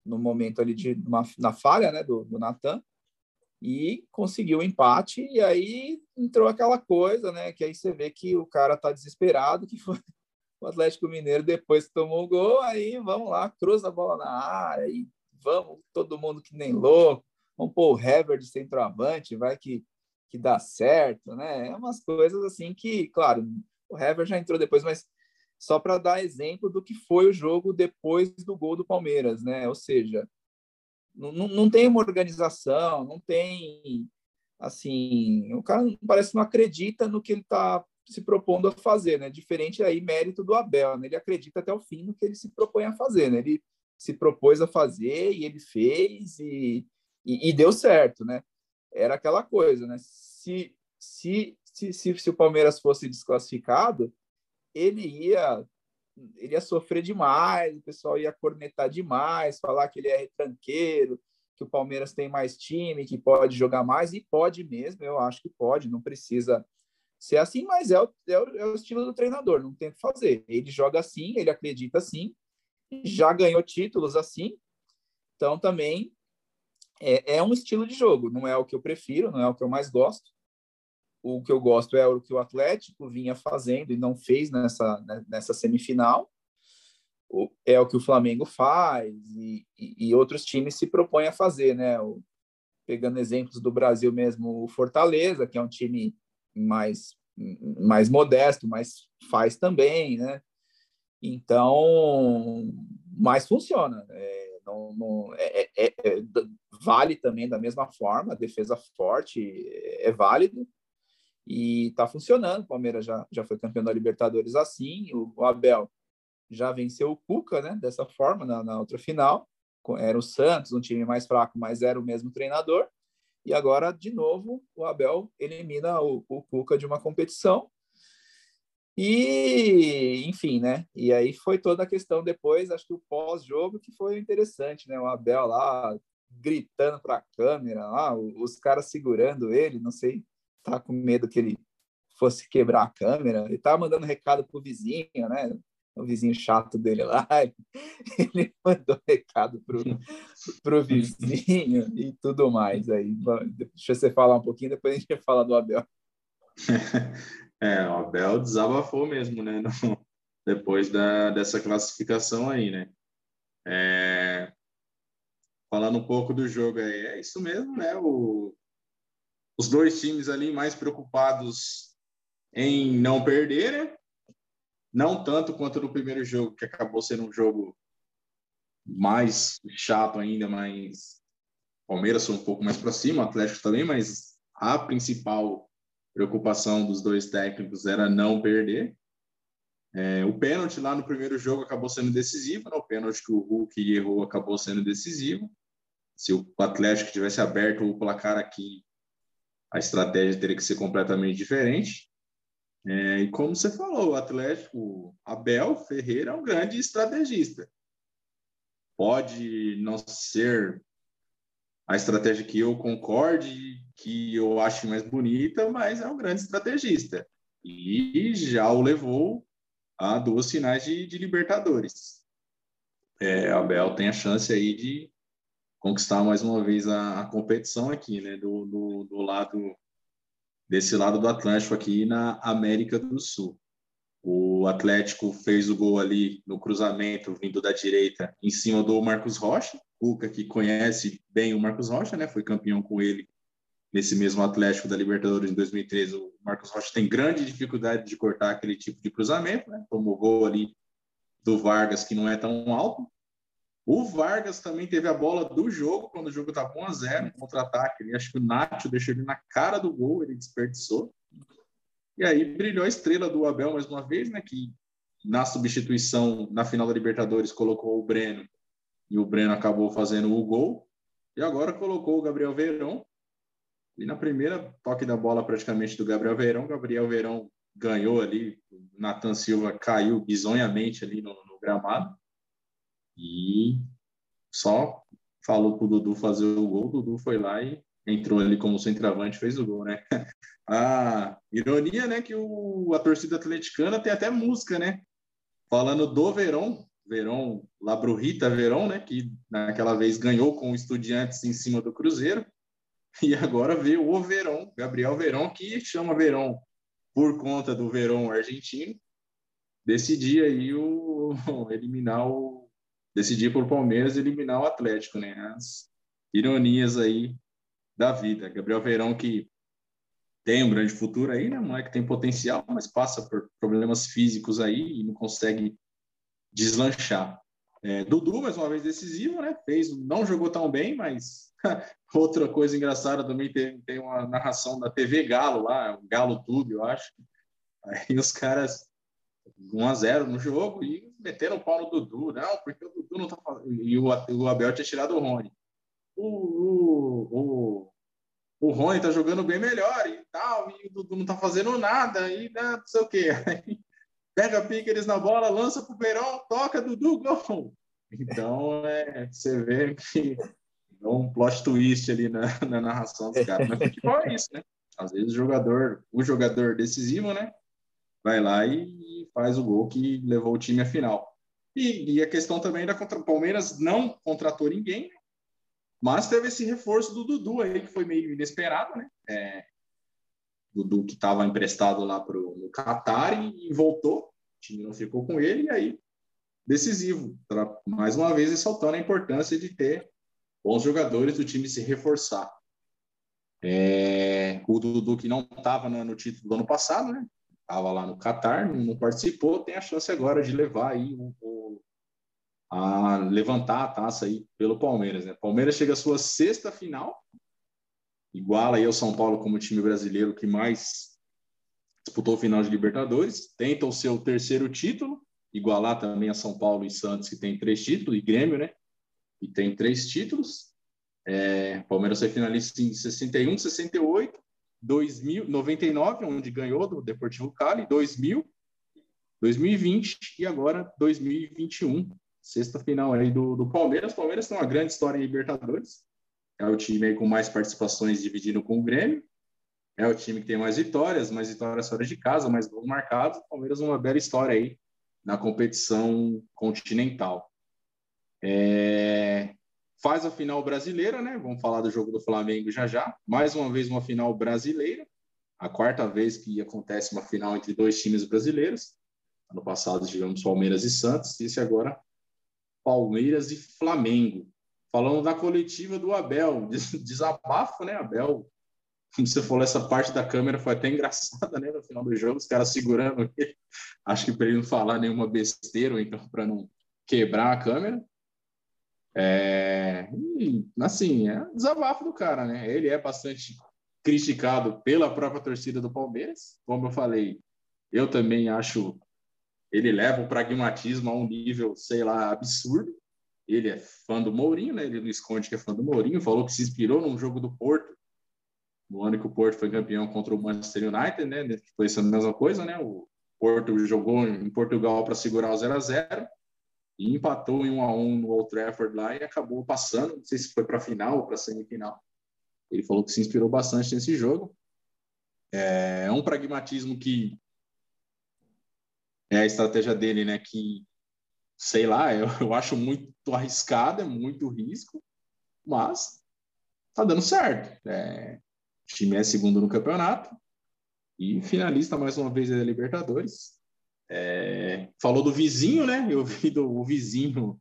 no momento ali de uma, na falha né, do, do Natan e conseguiu o empate, e aí entrou aquela coisa, né? Que aí você vê que o cara tá desesperado, que foi o Atlético Mineiro depois que tomou o gol, aí vamos lá, cruza a bola na área, e vamos, todo mundo que nem louco, vamos pôr o Hever de centroavante, vai que, que dá certo, né? É umas coisas assim que, claro, o Hever já entrou depois, mas só para dar exemplo do que foi o jogo depois do gol do Palmeiras, né? Ou seja, não, não tem uma organização, não tem assim, o cara parece não acredita no que ele está se propondo a fazer, né? Diferente aí mérito do Abel, né? Ele acredita até o fim no que ele se propõe a fazer, né? Ele se propôs a fazer e ele fez e, e, e deu certo, né? Era aquela coisa, né? Se, se, se, se, se o Palmeiras fosse desclassificado, ele ia ele ia sofrer demais, o pessoal ia cornetar demais, falar que ele é retranqueiro, que o Palmeiras tem mais time, que pode jogar mais, e pode mesmo, eu acho que pode, não precisa ser assim, mas é o, é o, é o estilo do treinador, não tem o que fazer. Ele joga assim, ele acredita assim, já ganhou títulos assim, então também é, é um estilo de jogo, não é o que eu prefiro, não é o que eu mais gosto, o que eu gosto é o que o Atlético vinha fazendo e não fez nessa, né, nessa semifinal. É o que o Flamengo faz e, e, e outros times se propõem a fazer, né? O, pegando exemplos do Brasil mesmo, o Fortaleza, que é um time mais, mais modesto, mas faz também, né? Então, mas funciona. É, não, não é, é, é, vale também da mesma forma, defesa forte é válido, e está funcionando. O Palmeiras já, já foi campeão da Libertadores assim, o, o Abel já venceu o Cuca, né? Dessa forma, na, na, outra final. Era o Santos, um time mais fraco, mas era o mesmo treinador. E agora, de novo, o Abel elimina o, o Cuca de uma competição. E, enfim, né? E aí foi toda a questão depois, acho que o pós-jogo, que foi interessante, né? O Abel lá gritando para a câmera, lá, os caras segurando ele, não sei tá com medo que ele fosse quebrar a câmera. Ele tava mandando recado pro vizinho, né? O vizinho chato dele lá. Ele mandou recado pro, pro vizinho e tudo mais. Aí, deixa você falar um pouquinho, depois a gente vai falar do Abel. É, o Abel desabafou mesmo, né? No, depois da, dessa classificação aí, né? É, falando um pouco do jogo aí, é isso mesmo, né? O, os dois times ali mais preocupados em não perder, né? Não tanto quanto no primeiro jogo, que acabou sendo um jogo mais chato ainda, mas Palmeiras foi um pouco mais para cima, Atlético também, mas a principal preocupação dos dois técnicos era não perder. É, o pênalti lá no primeiro jogo acabou sendo decisivo, né? o pênalti que o Hulk errou acabou sendo decisivo. Se o Atlético tivesse aberto o placar aqui, a estratégia teria que ser completamente diferente. É, e como você falou, o Atlético, Abel Ferreira é um grande estrategista. Pode não ser a estratégia que eu concorde, que eu acho mais bonita, mas é um grande estrategista. E já o levou a duas finais de, de Libertadores. É, Abel tem a chance aí de conquistar mais uma vez a, a competição aqui, né, do, do, do, lado desse lado do Atlântico aqui na América do Sul. O Atlético fez o gol ali no cruzamento vindo da direita em cima do Marcos Rocha, Cuca que conhece bem o Marcos Rocha, né, foi campeão com ele nesse mesmo Atlético da Libertadores em 2013. O Marcos Rocha tem grande dificuldade de cortar aquele tipo de cruzamento, né? Tomou gol ali do Vargas que não é tão alto, o Vargas também teve a bola do jogo, quando o jogo estava 1 a 0 contra-ataque. Acho que o Nacho deixou ele na cara do gol, ele desperdiçou. E aí brilhou a estrela do Abel mais uma vez, né? Que na substituição, na final da Libertadores, colocou o Breno. E o Breno acabou fazendo o gol. E agora colocou o Gabriel Verão. E na primeira toque da bola, praticamente, do Gabriel Verão, Gabriel Verão ganhou ali. Nathan Silva caiu bizonhamente ali no, no gramado. E só falou para o Dudu fazer o gol, o Dudu foi lá e entrou ali como centroavante fez o gol, né? A ironia, né, que o, a torcida atleticana tem até música, né? Falando do Verão, Verão, Labrurita Verão, né, que naquela vez ganhou com o Estudiantes em cima do Cruzeiro. E agora veio o Verón, Gabriel Verón, que chama Verón por conta do Verón argentino, decidir aí o eliminar o decidir por Palmeiras eliminar o Atlético, né? As ironias aí da vida. Gabriel Verão que tem um grande futuro aí, né? Moleque tem potencial, mas passa por problemas físicos aí e não consegue deslanchar. É, Dudu, mais uma vez decisivo, né? Fez, não jogou tão bem, mas outra coisa engraçada também tem, tem uma narração da TV Galo lá, o Galo Tube, eu acho. Aí os caras 1 a 0 no jogo e meteram o pau no Dudu, não, porque o Dudu não tá fazendo. E o, o Abel tinha tirado o Rony. O, o, o, o Rony tá jogando bem melhor e tal, e o Dudu não tá fazendo nada, e não sei o quê. Aí, pega piques na bola, lança pro Verão, toca, Dudu, gol. Então, é, você vê que é um plot twist ali na, na narração dos caras. Mas futebol é isso, né? Às vezes o jogador, o jogador decisivo, né? Vai lá e faz o gol que levou o time à final. E, e a questão também da contra o Palmeiras não contratou ninguém, mas teve esse reforço do Dudu aí, que foi meio inesperado, né? É, Dudu que estava emprestado lá pro, no Qatar e, e, voltou, o time não ficou com ele, e aí decisivo, mais uma vez ressaltando a importância de ter bons jogadores do time se reforçar. É, o Dudu que não estava no, no, título do ano passado, né? Estava lá no Qatar, não participou, tem a chance agora de levar aí o, o, a levantar a taça aí pelo Palmeiras. Né? Palmeiras chega à sua sexta final, iguala aí ao São Paulo como time brasileiro que mais disputou o final de Libertadores, tenta o seu terceiro título, igualar também a São Paulo e Santos, que tem três títulos, e Grêmio, né? E tem três títulos. É, Palmeiras foi finalista em 61, 68, 2000, 99, onde ganhou do Deportivo Cali, 2000, 2020 e agora 2021. Sexta final aí do, do Palmeiras. Palmeiras tem uma grande história em Libertadores. É o time com mais participações dividindo com o Grêmio. É o time que tem mais vitórias, mais vitórias fora de casa, mais gols marcados. O Palmeiras uma bela história aí na competição continental. É... Faz a final brasileira, né? Vamos falar do jogo do Flamengo já já. Mais uma vez uma final brasileira. A quarta vez que acontece uma final entre dois times brasileiros. Ano passado tivemos Palmeiras e Santos. Esse agora Palmeiras e Flamengo falando da coletiva do Abel, desabafo, né, Abel? Como você falou, essa parte da câmera foi até engraçada, né, no final do jogo, os caras segurando ele, acho que para ele não falar nenhuma besteira, ou então para não quebrar a câmera. É, assim, é desabafo do cara, né? Ele é bastante criticado pela própria torcida do Palmeiras, como eu falei, eu também acho ele leva o pragmatismo a um nível, sei lá, absurdo, ele é fã do Mourinho, né? Ele não esconde que é fã do Mourinho, falou que se inspirou num jogo do Porto, no ano que o Porto foi campeão contra o Manchester United, né? Que foi essa mesma coisa, né? O Porto jogou em Portugal para segurar o 0 a 0 e empatou em 1 a 1 no Old Trafford lá e acabou passando, não sei se foi para a final ou para a semifinal. Ele falou que se inspirou bastante nesse jogo. É um pragmatismo que é a estratégia dele, né? Que sei lá, eu, eu acho muito arriscado, é muito risco, mas tá dando certo. É, o time é segundo no campeonato e finalista mais uma vez da Libertadores. É, falou do vizinho, né? Eu vi do o vizinho.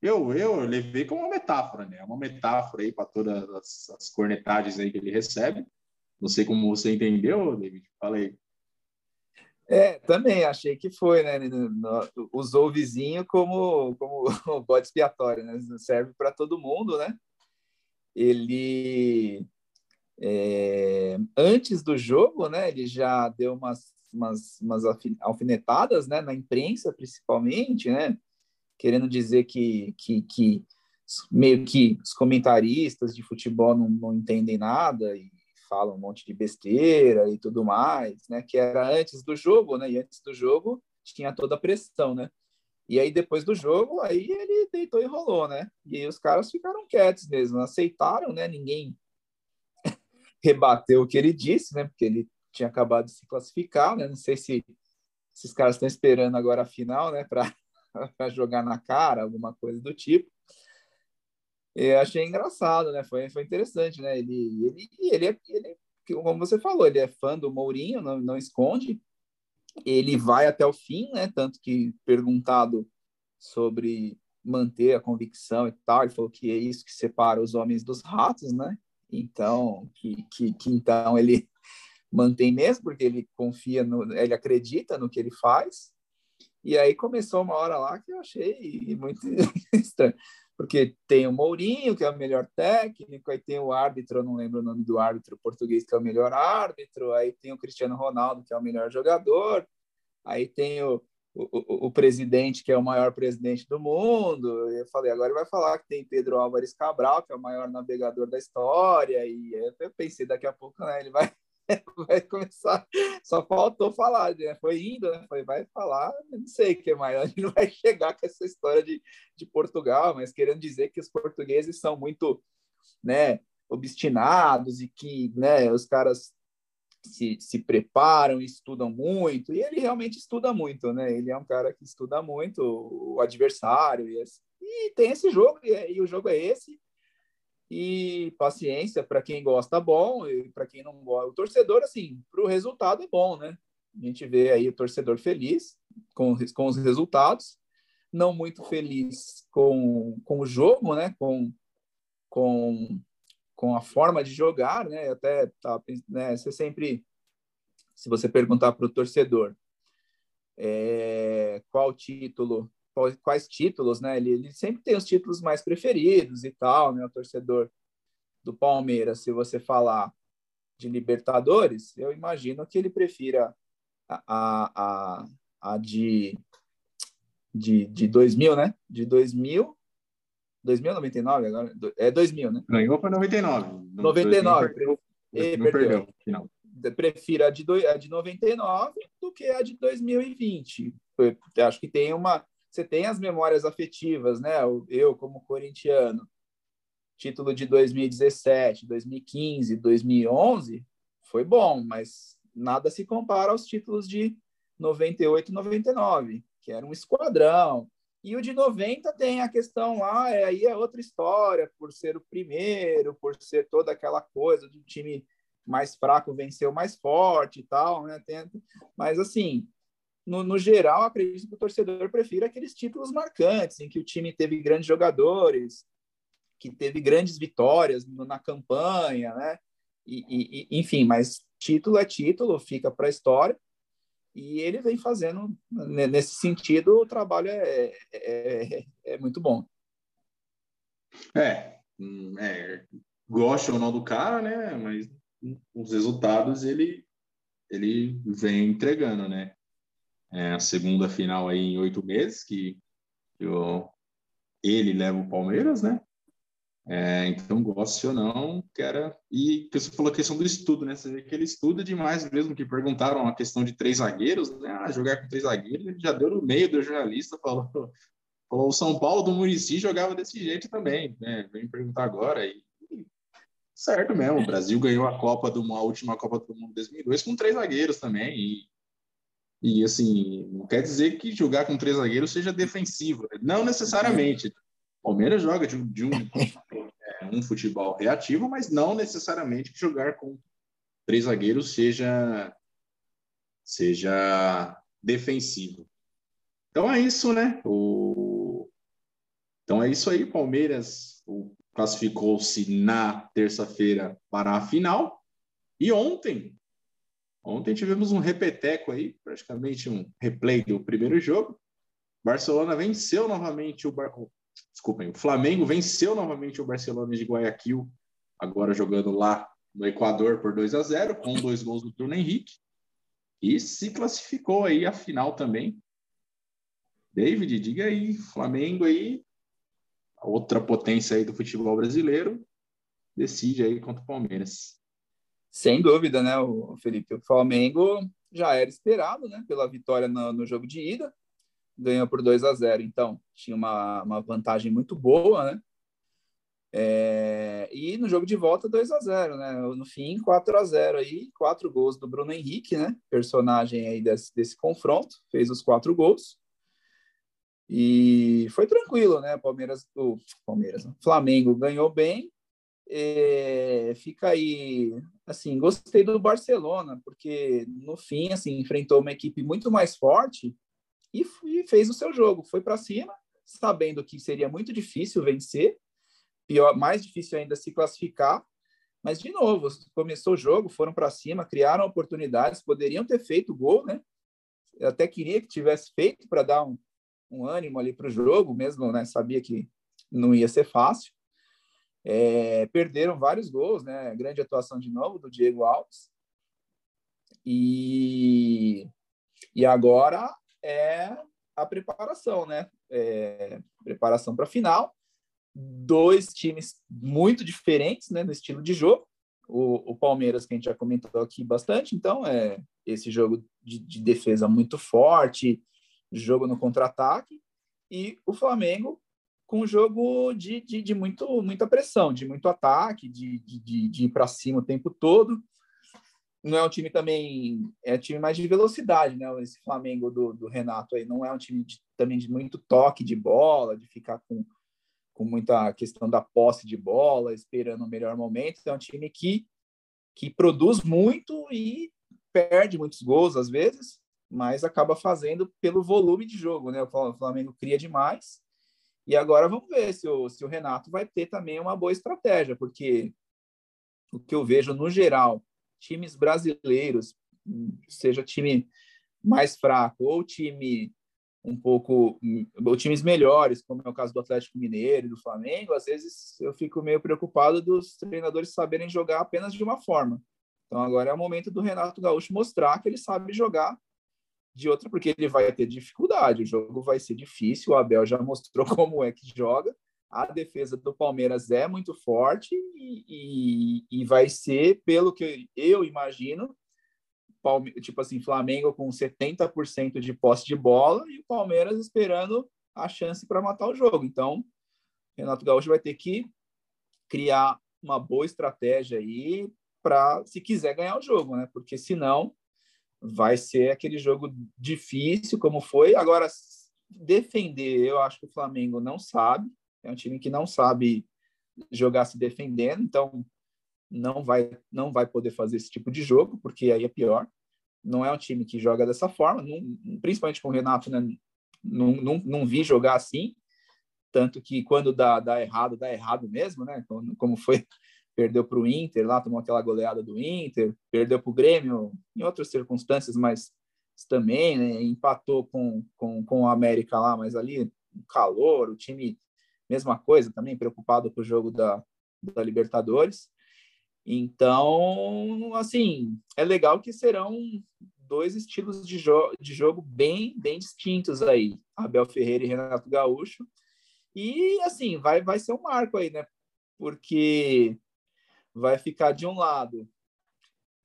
Eu, eu levei como uma metáfora, né? Uma metáfora aí para todas as, as cornetagens aí que ele recebe. Não sei como você entendeu, David. Falei. É, também achei que foi, né? Usou o vizinho como, como bode expiatório, né? Serve para todo mundo, né? Ele, é, antes do jogo, né? Ele já deu umas, umas, umas alfinetadas, né? Na imprensa, principalmente, né? Querendo dizer que, que, que meio que os comentaristas de futebol não, não entendem nada e fala um monte de besteira e tudo mais, né? Que era antes do jogo, né? E antes do jogo tinha toda a pressão, né? E aí depois do jogo, aí ele deitou e rolou, né? E os caras ficaram quietos mesmo, aceitaram, né? Ninguém rebateu o que ele disse, né? Porque ele tinha acabado de se classificar, né? Não sei se esses caras estão esperando agora a final, né? Para jogar na cara, alguma coisa do tipo. Eu achei engraçado, né? Foi, foi interessante, né? Ele, ele, ele, é, ele, como você falou, ele é fã do Mourinho, não, não esconde. Ele vai até o fim, né? Tanto que perguntado sobre manter a convicção e tal, ele falou que é isso que separa os homens dos ratos, né? Então, que, que, que então ele mantém mesmo, porque ele confia no, ele acredita no que ele faz. E aí começou uma hora lá que eu achei muito estranho, porque tem o Mourinho, que é o melhor técnico, aí tem o árbitro, eu não lembro o nome do árbitro português, que é o melhor árbitro, aí tem o Cristiano Ronaldo, que é o melhor jogador, aí tem o, o, o, presidente, que é o maior presidente do mundo. Eu falei, agora vai falar que tem Pedro Álvares Cabral, que é o maior navegador da história. E eu pensei, daqui a pouco, né, ele vai, vai começar. Só faltou falar, né? Foi indo, né? Vai falar, não sei o que mais. Ele não vai chegar com essa história de, de Portugal, mas querendo dizer que os portugueses são muito, né? obstinados e que né, os caras se, se preparam, estudam muito, e ele realmente estuda muito, né? Ele é um cara que estuda muito o adversário, e, e tem esse jogo, e, e, o jogo é esse, e paciência para quem gosta, bom, e para quem não gosta. O torcedor, assim, para o resultado é bom, né? A gente vê aí o torcedor feliz com, com os resultados, não muito feliz com, com o jogo, né? Com, com com a forma de jogar, né? Até tá, né, você sempre, se você perguntar para o torcedor é, qual título, qual, quais títulos, né? Ele, ele, sempre tem os títulos mais preferidos e tal, né? O torcedor do Palmeiras, se você falar de Libertadores, eu imagino que ele prefira a, a, a, a de, de, de 2000, né? De 2000 2000 ou 99 agora? É 2000, né? Ganhou foi 99. 99. Perdeu, perdeu. perdeu final. Prefiro a de, do, a de 99 do que a de 2020. Eu acho que tem uma. Você tem as memórias afetivas, né? Eu, como corintiano, título de 2017, 2015, 2011 foi bom, mas nada se compara aos títulos de 98 e 99, que era um esquadrão, e o de 90 tem a questão lá, é, aí é outra história, por ser o primeiro, por ser toda aquela coisa um time mais fraco vencer o mais forte e tal, né? Tem, mas assim, no, no, geral, acredito que o torcedor prefira aqueles títulos marcantes, em que o time teve grandes jogadores, que teve grandes vitórias na campanha, né? E, e, enfim, mas título é título, fica para a história. E ele vem fazendo, nesse sentido, o trabalho é, é, é muito bom. É, hum, é, gosta ou não do cara, né? Mas os resultados ele, ele vem entregando, né? É a segunda final aí em oito meses que eu, ele leva o Palmeiras, né? É, então, goste ou não, que era. E você falou a questão do estudo, né? Você vê que ele estuda demais mesmo, que perguntaram a questão de três zagueiros, né? Ah, jogar com três zagueiros, ele já deu no meio do jornalista, falou, falou o São Paulo do Murici jogava desse jeito também, né? Vem perguntar agora. E, certo mesmo, o Brasil ganhou a Copa do a última Copa do Mundo 2002 com três zagueiros também. E, e assim, não quer dizer que jogar com três zagueiros seja defensivo, né? não necessariamente. Palmeiras joga de, de um, é, um futebol reativo, mas não necessariamente que jogar com três zagueiros seja seja defensivo. Então é isso, né? O... Então é isso aí. Palmeiras classificou-se na terça-feira para a final. E ontem, ontem tivemos um repeteco aí, praticamente um replay do primeiro jogo. Barcelona venceu novamente o, Bar desculpem, o Flamengo venceu novamente o Barcelona de Guayaquil, agora jogando lá no Equador por 2 a 0 com dois gols do Bruno Henrique, e se classificou aí a final também. David, diga aí, Flamengo aí, outra potência aí do futebol brasileiro, decide aí contra o Palmeiras. Sem dúvida, né, o Felipe? O Flamengo já era esperado, né, pela vitória no, no jogo de ida, ganhou por 2 a 0 então tinha uma, uma vantagem muito boa, né? É, e no jogo de volta 2 a 0 né? No fim 4 a 0 aí, quatro gols do Bruno Henrique, né? Personagem aí desse, desse confronto, fez os quatro gols. E foi tranquilo, né? Palmeiras, o Palmeiras, Flamengo ganhou bem. É, fica aí, assim, gostei do Barcelona, porque no fim, assim, enfrentou uma equipe muito mais forte e, e fez o seu jogo, foi para cima, sabendo que seria muito difícil vencer, pior, mais difícil ainda se classificar, mas de novo, começou o jogo, foram para cima, criaram oportunidades, poderiam ter feito gol, né? Eu até queria que tivesse feito para dar um, um ânimo ali para o jogo, mesmo, né? Sabia que não ia ser fácil. É, perderam vários gols, né? Grande atuação de novo do Diego Alves. E, e agora é a preparação, né? É, preparação para a final. Dois times muito diferentes, né? No estilo de jogo. O, o, Palmeiras, que a gente já comentou aqui bastante, então é esse jogo de, de defesa muito forte, jogo no contra-ataque, e o Flamengo com um jogo de, de, de, muito, muita pressão, de muito ataque, de, de, de ir para cima o tempo todo. Não é um time também, é um time mais de velocidade, né? Esse Flamengo do, do Renato aí não é um time de, também de muito toque de bola, de ficar com, com muita questão da posse de bola, esperando o melhor momento. É um time que, que produz muito e perde muitos gols às vezes, mas acaba fazendo pelo volume de jogo, né? O Flamengo cria demais e agora vamos ver se o, se o Renato vai ter também uma boa estratégia, porque o que eu vejo no geral, times brasileiros, seja time mais fraco ou time um pouco ou times melhores, como é o caso do Atlético Mineiro e do Flamengo, às vezes eu fico meio preocupado dos treinadores saberem jogar apenas de uma forma. Então agora é o momento do Renato Gaúcho mostrar que ele sabe jogar de outra, porque ele vai ter dificuldade, o jogo vai ser difícil, o Abel já mostrou como é que joga, a defesa do Palmeiras é muito forte e, e, e vai ser, pelo que eu imagino, Palme tipo assim, Flamengo com 70% de posse de bola e o Palmeiras esperando a chance para matar o jogo. Então, Renato Gaúcho vai ter que criar uma boa estratégia aí para se quiser ganhar o jogo, né? Porque senão vai ser aquele jogo difícil, como foi. Agora, defender, eu acho que o Flamengo não sabe, é um time que não sabe jogar se defendendo, então não vai não vai poder fazer esse tipo de jogo, porque aí é pior. Não é um time que joga dessa forma, não, principalmente com o Renato, né, não, não, não vi jogar assim, tanto que quando dá, dá errado, dá errado mesmo, né? Como, como foi perdeu para o Inter lá, tomou aquela goleada do Inter, perdeu para o Grêmio em outras circunstâncias, mas também né, empatou com, com, com o América lá, mas ali calor, o time, mesma coisa, também preocupado com o jogo da, da Libertadores. Então, assim, é legal que serão dois estilos de, jo de jogo bem, bem distintos aí, Abel Ferreira e Renato Gaúcho. E, assim, vai, vai ser um marco aí, né? Porque vai ficar de um lado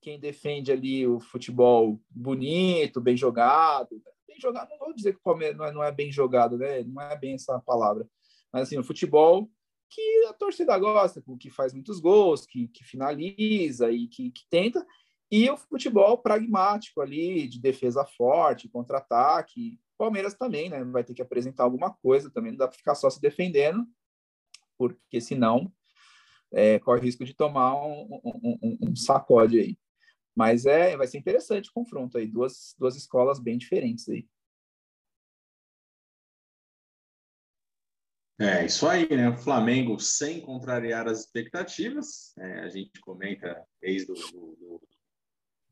quem defende ali o futebol bonito, bem jogado. Bem jogado, não vou dizer que o Palmeiras não é, não é bem jogado, né? Não é bem essa palavra. Mas assim, o futebol que a torcida gosta, que faz muitos gols, que, que finaliza e que, que tenta, e o futebol pragmático ali, de defesa forte, contra-ataque. Palmeiras também, né? Vai ter que apresentar alguma coisa, também não dá para ficar só se defendendo, porque senão é, corre risco de tomar um, um, um, sacode aí. Mas é, vai ser interessante o confronto aí, duas, duas escolas bem diferentes aí. É, isso aí, né? O Flamengo sem contrariar as expectativas. É, a gente comenta desde. Do, do...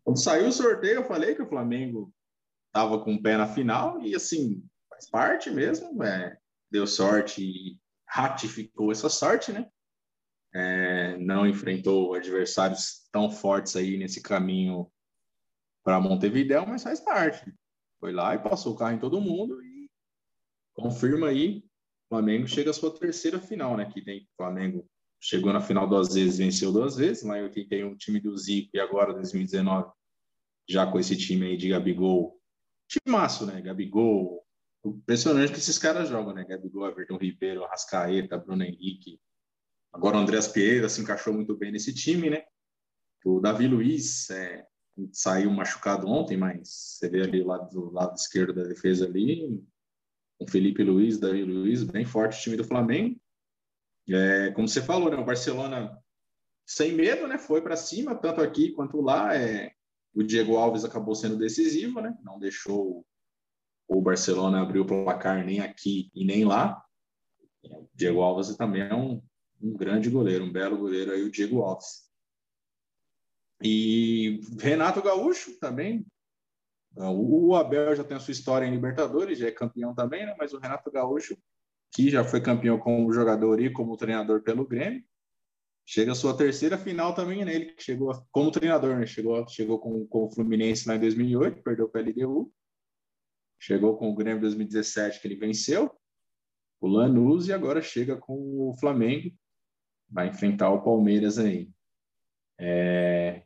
Quando saiu o sorteio, eu falei que o Flamengo estava com o pé na final e, assim, faz parte mesmo. É, deu sorte e ratificou essa sorte, né? É, não enfrentou adversários tão fortes aí nesse caminho para Montevideo, mas faz parte. Foi lá e passou o carro em todo mundo e confirma aí. Flamengo chega à sua terceira final, né? Que tem Flamengo chegou na final duas vezes, venceu duas vezes, lá em 81 o time do Zico e agora 2019 já com esse time aí de Gabigol. Timaço, né? Gabigol. Impressionante que esses caras jogam, né? Gabigol, Everton Ribeiro, Arrascaeta, Bruno Henrique, Agora o Andreas Pereira se encaixou muito bem nesse time, né? O Davi Luiz é, saiu machucado ontem, mas você vê ali o lado, do lado esquerdo da defesa ali, com Felipe Luiz, Davi Luiz, bem forte o time do Flamengo. É, como você falou, né, o Barcelona sem medo, né, foi para cima, tanto aqui quanto lá. É, o Diego Alves acabou sendo decisivo, né, não deixou o Barcelona abrir o placar nem aqui e nem lá. O Diego Alves também é um, um grande goleiro, um belo goleiro aí, o Diego Alves. E Renato Gaúcho também. O Abel já tem a sua história em Libertadores, já é campeão também, né? Mas o Renato Gaúcho, que já foi campeão como jogador e como treinador pelo Grêmio, chega a sua terceira final também nele, né? que chegou como treinador, né? Chegou, chegou com, com o Fluminense lá em 2008, perdeu para a LDU. Chegou com o Grêmio em 2017, que ele venceu. O Lanús e agora chega com o Flamengo. Vai enfrentar o Palmeiras aí. É,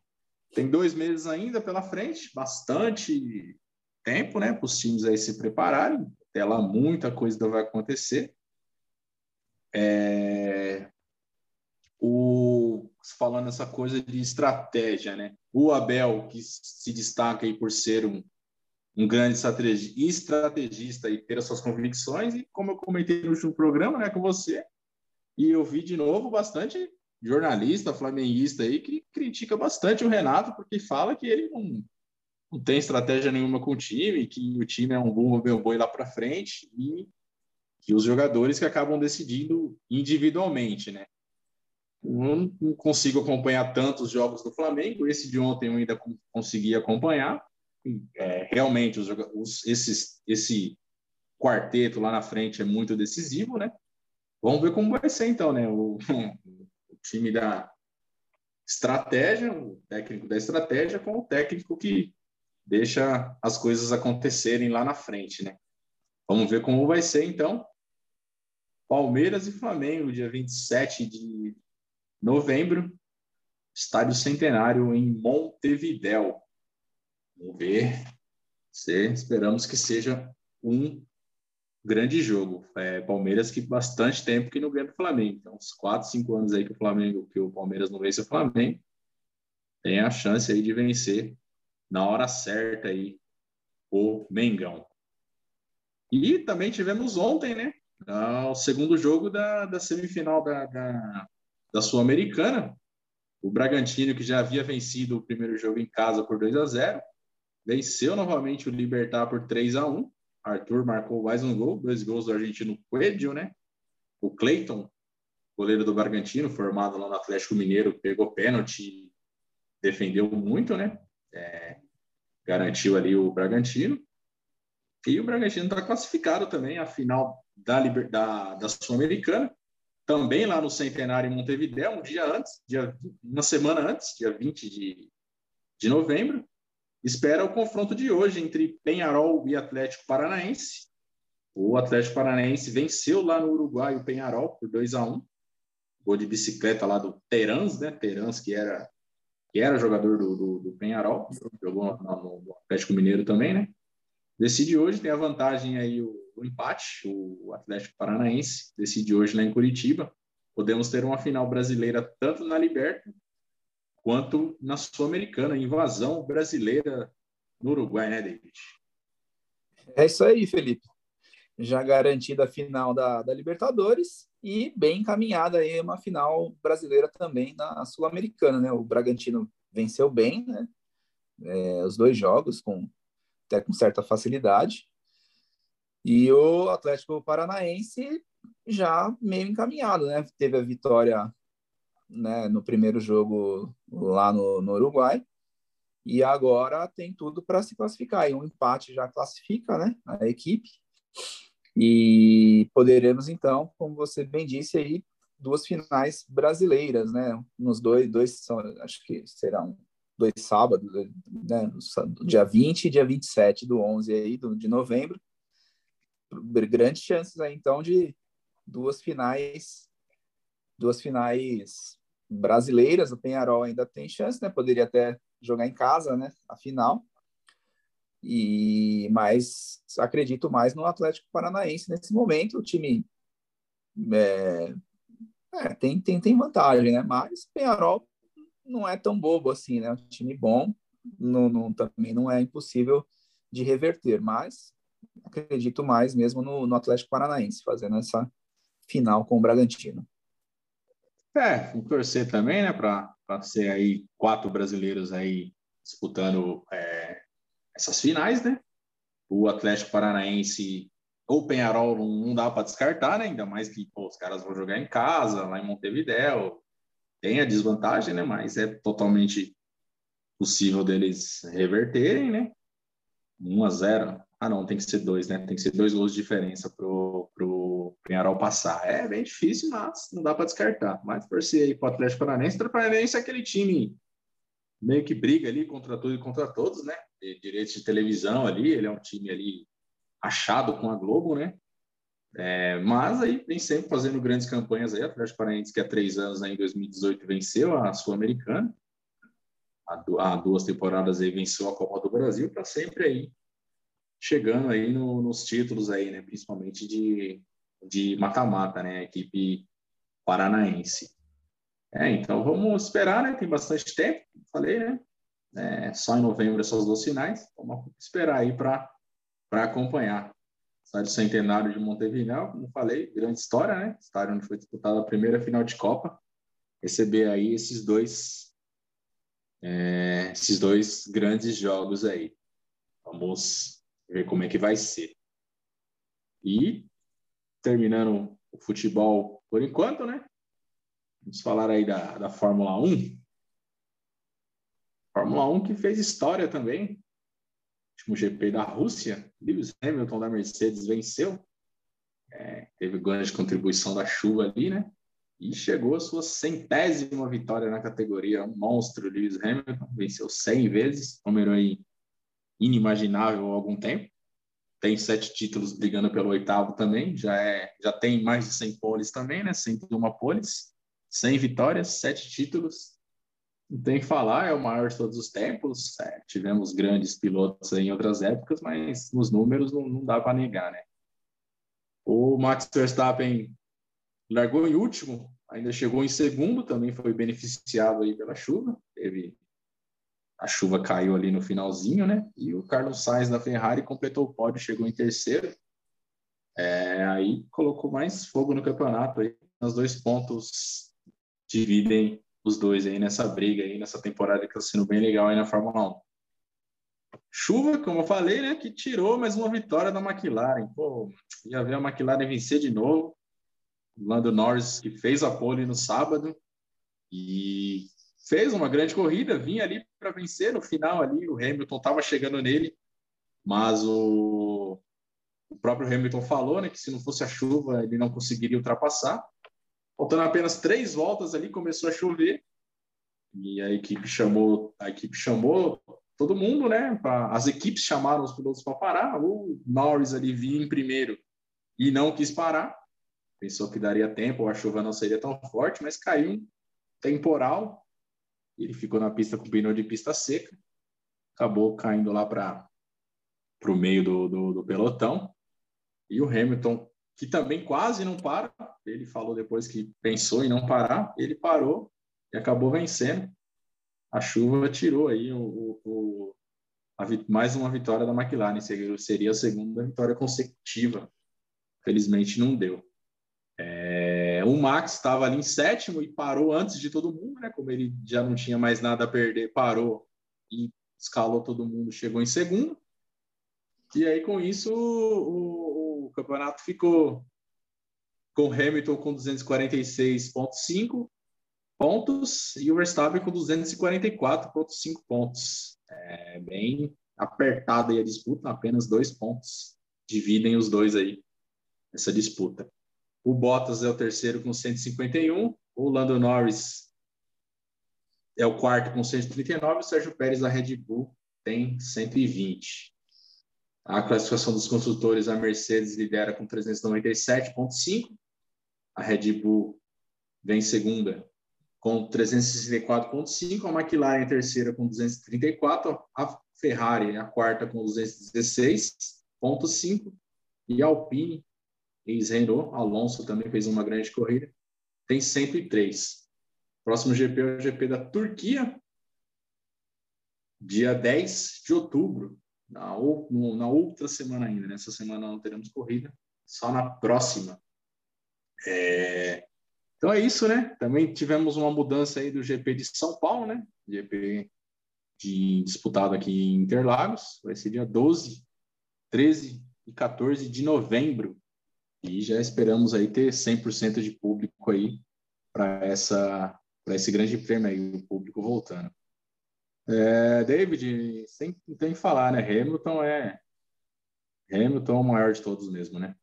tem dois meses ainda pela frente, bastante tempo, né, para os times aí se prepararem. Até lá muita coisa vai acontecer. É... O... Falando essa coisa de estratégia, né? O Abel, que se destaca aí por ser um, um grande estrategista e ter as suas convicções, e como eu comentei no último programa né, com você, e eu vi de novo bastante jornalista flamenguista aí que critica bastante o Renato porque fala que ele não, não tem estratégia nenhuma com o time, que o time é um burro meu boi lá para frente e que os jogadores que acabam decidindo individualmente, né? Eu não consigo acompanhar tantos jogos do Flamengo. Esse de ontem eu ainda consegui acompanhar. É, realmente, os, os, esses, esse quarteto lá na frente é muito decisivo, né? Vamos ver como vai ser então, né? O, time da estratégia, o técnico da estratégia, com o técnico que deixa as coisas acontecerem lá na frente, né? Vamos ver como vai ser, então. Palmeiras e Flamengo, dia 27 de novembro, Estádio Centenário em Montevidéu. Vamos ver. Se, esperamos que seja um grande jogo. É, Palmeiras que bastante tempo que não ganha do Flamengo. Então, uns 4, 5 anos aí que o Flamengo, que o Palmeiras não vence o Flamengo, tem a chance aí de vencer na hora certa aí o Mengão. E também tivemos ontem, né? O segundo jogo da, da semifinal da, da, da Sul-Americana. O Bragantino, que já havia vencido o primeiro jogo em casa por 2 a 0 venceu novamente o Libertar por 3 a 1 Arthur marcou mais um gol, dois gols do argentino Coelho, né? O Cleiton, goleiro do Bragantino, formado lá no Atlético Mineiro, pegou pênalti, defendeu muito, né? É, garantiu ali o Bragantino. E o Bragantino está classificado também à final da, da, da Sul-Americana, também lá no Centenário em Montevideo, um dia antes, dia, uma semana antes, dia 20 de, de novembro espera o confronto de hoje entre Penharol e Atlético Paranaense. O Atlético Paranaense venceu lá no Uruguai o Penharol por 2 a 1 Gol de bicicleta lá do Terans, né? Terans, que era, que era jogador do, do, do Penharol, jogou no, no, Atlético Mineiro também, né? Decide hoje, tem a vantagem aí o, o empate, o Atlético Paranaense decide hoje lá em Curitiba. Podemos ter uma final brasileira tanto na Liberta quanto na Sul-Americana, invasão brasileira no Uruguai, né, David? É isso aí, Felipe. Já garantida a final da, da Libertadores e bem encaminhada aí uma final brasileira também na Sul-Americana, né? O Bragantino venceu bem, né? É, os dois jogos com até com certa facilidade. E o Atlético Paranaense já meio encaminhado, né? Teve a vitória né, no primeiro jogo lá no, no Uruguai. E agora tem tudo para se classificar. E um empate já classifica né, a equipe. E poderemos, então, como você bem disse aí, duas finais brasileiras, né? Nos dois, dois são, acho que serão dois sábados, né? Dia 20 e dia 27 do 11 aí, do, de novembro. Grandes chances aí, então, de duas finais duas finais brasileiras, o Penharol ainda tem chance, né? Poderia até jogar em casa, né? A final. E mas acredito mais no Atlético Paranaense nesse momento. O time é, é, tem, tem, tem vantagem, né? Mas Penharol não é tão bobo assim, né? Um time bom, não, não, também não é impossível de reverter, mas acredito mais mesmo no, no Atlético Paranaense, fazendo essa final com o Bragantino. É, torcer também, né, para ser aí quatro brasileiros aí disputando é, essas finais, né? O Atlético Paranaense ou Penharol não, não dá para descartar, né? Ainda mais que pô, os caras vão jogar em casa, lá em Montevidéu. Tem a desvantagem, né? Mas é totalmente possível deles reverterem, né? 1 a 0 ah, não, tem que ser dois, né? Tem que ser dois gols de diferença pro, pro Penharol passar. É bem difícil, mas não dá para descartar. Mas torcer aí pro Atlético Paranaense. O Paranaense é aquele time meio que briga ali contra tudo e contra todos, né? De direitos de televisão ali, ele é um time ali achado com a Globo, né? É, mas aí vem sempre fazendo grandes campanhas aí. O Atlético Paranaense, que há três anos, aí, em 2018, venceu a Sul-Americana. Há duas temporadas aí venceu a Copa do Brasil, para sempre aí chegando aí no, nos títulos aí, né? Principalmente de de mata-mata, né? A equipe paranaense. É, então vamos esperar, né? Tem bastante tempo, falei, né? É, só em novembro essas duas finais. Vamos esperar aí para acompanhar. Estádio Centenário de Montevideo, como falei, grande história, né? Estádio onde foi disputada a primeira final de Copa. Receber aí esses dois, é, esses dois grandes jogos aí. Vamos ver como é que vai ser. E terminando o futebol por enquanto, né? Vamos falar aí da, da Fórmula 1. Fórmula 1 que fez história também. Último GP da Rússia, Lewis Hamilton da Mercedes venceu. É, teve grande contribuição da chuva ali, né? E chegou a sua centésima vitória na categoria. Um monstro, Lewis Hamilton. Venceu 100 vezes, número aí inimaginável há algum tempo. Tem sete títulos brigando pelo oitavo também. Já, é, já tem mais de 100 poles também, né? 101 poles, 100 vitórias, sete títulos. Não tem que falar, é o maior de todos os tempos. É, tivemos grandes pilotos em outras épocas, mas nos números não, não dá para negar, né? O Max Verstappen largou em último, ainda chegou em segundo, também foi beneficiado aí pela chuva. Teve a chuva caiu ali no finalzinho, né? E o Carlos Sainz da Ferrari completou o pódio, chegou em terceiro. É, aí colocou mais fogo no campeonato aí. Os dois pontos dividem os dois aí nessa briga aí, nessa temporada que está sendo bem legal aí na Fórmula 1. Chuva, como eu falei, né, que tirou mais uma vitória da McLaren. Pô, já ver a McLaren vencer de novo. Lando Norris, que fez a pole no sábado e fez uma grande corrida, vinha ali para vencer no final ali, o Hamilton estava chegando nele, mas o, o próprio Hamilton falou, né, que se não fosse a chuva ele não conseguiria ultrapassar. Faltando apenas três voltas ali, começou a chover e a equipe chamou, a equipe chamou todo mundo, né? Pra, as equipes chamaram os pilotos para parar. O Norris ali vinha em primeiro e não quis parar. Pensou que daria tempo, a chuva não seria tão forte, mas caiu temporal ele ficou na pista com pneu de pista seca, acabou caindo lá para o meio do, do, do pelotão. E o Hamilton, que também quase não para, ele falou depois que pensou em não parar, ele parou e acabou vencendo. A chuva tirou aí o, o a, mais uma vitória da McLaren, seria a segunda vitória consecutiva. Felizmente não deu. O Max estava ali em sétimo e parou antes de todo mundo, né? Como ele já não tinha mais nada a perder, parou e escalou todo mundo, chegou em segundo. E aí, com isso, o, o campeonato ficou com Hamilton com 246,5 pontos e o Verstappen com 244,5 pontos. É bem apertada a disputa, apenas dois pontos dividem os dois aí essa disputa. O Bottas é o terceiro com 151. O Lando Norris é o quarto com 139. O Sérgio Pérez da Red Bull tem 120. A classificação dos construtores, a Mercedes lidera com 397,5. A Red Bull vem segunda com 364,5. A McLaren é terceira com 234. A Ferrari é a quarta com 216,5. E a Alpine ex-Renault, Alonso também fez uma grande corrida, tem 103. Próximo GP é o GP da Turquia, dia 10 de outubro. na, na outra semana ainda. Nessa semana não teremos corrida, só na próxima. É... Então é isso, né? Também tivemos uma mudança aí do GP de São Paulo, né? GP de, disputado aqui em Interlagos. Vai ser dia 12, 13 e 14 de novembro. E já esperamos aí ter 100% de público aí para essa para esse grande prêmio aí, o público voltando. É, David, sem tem que falar, né? Hamilton é Hamilton é o maior de todos mesmo, né?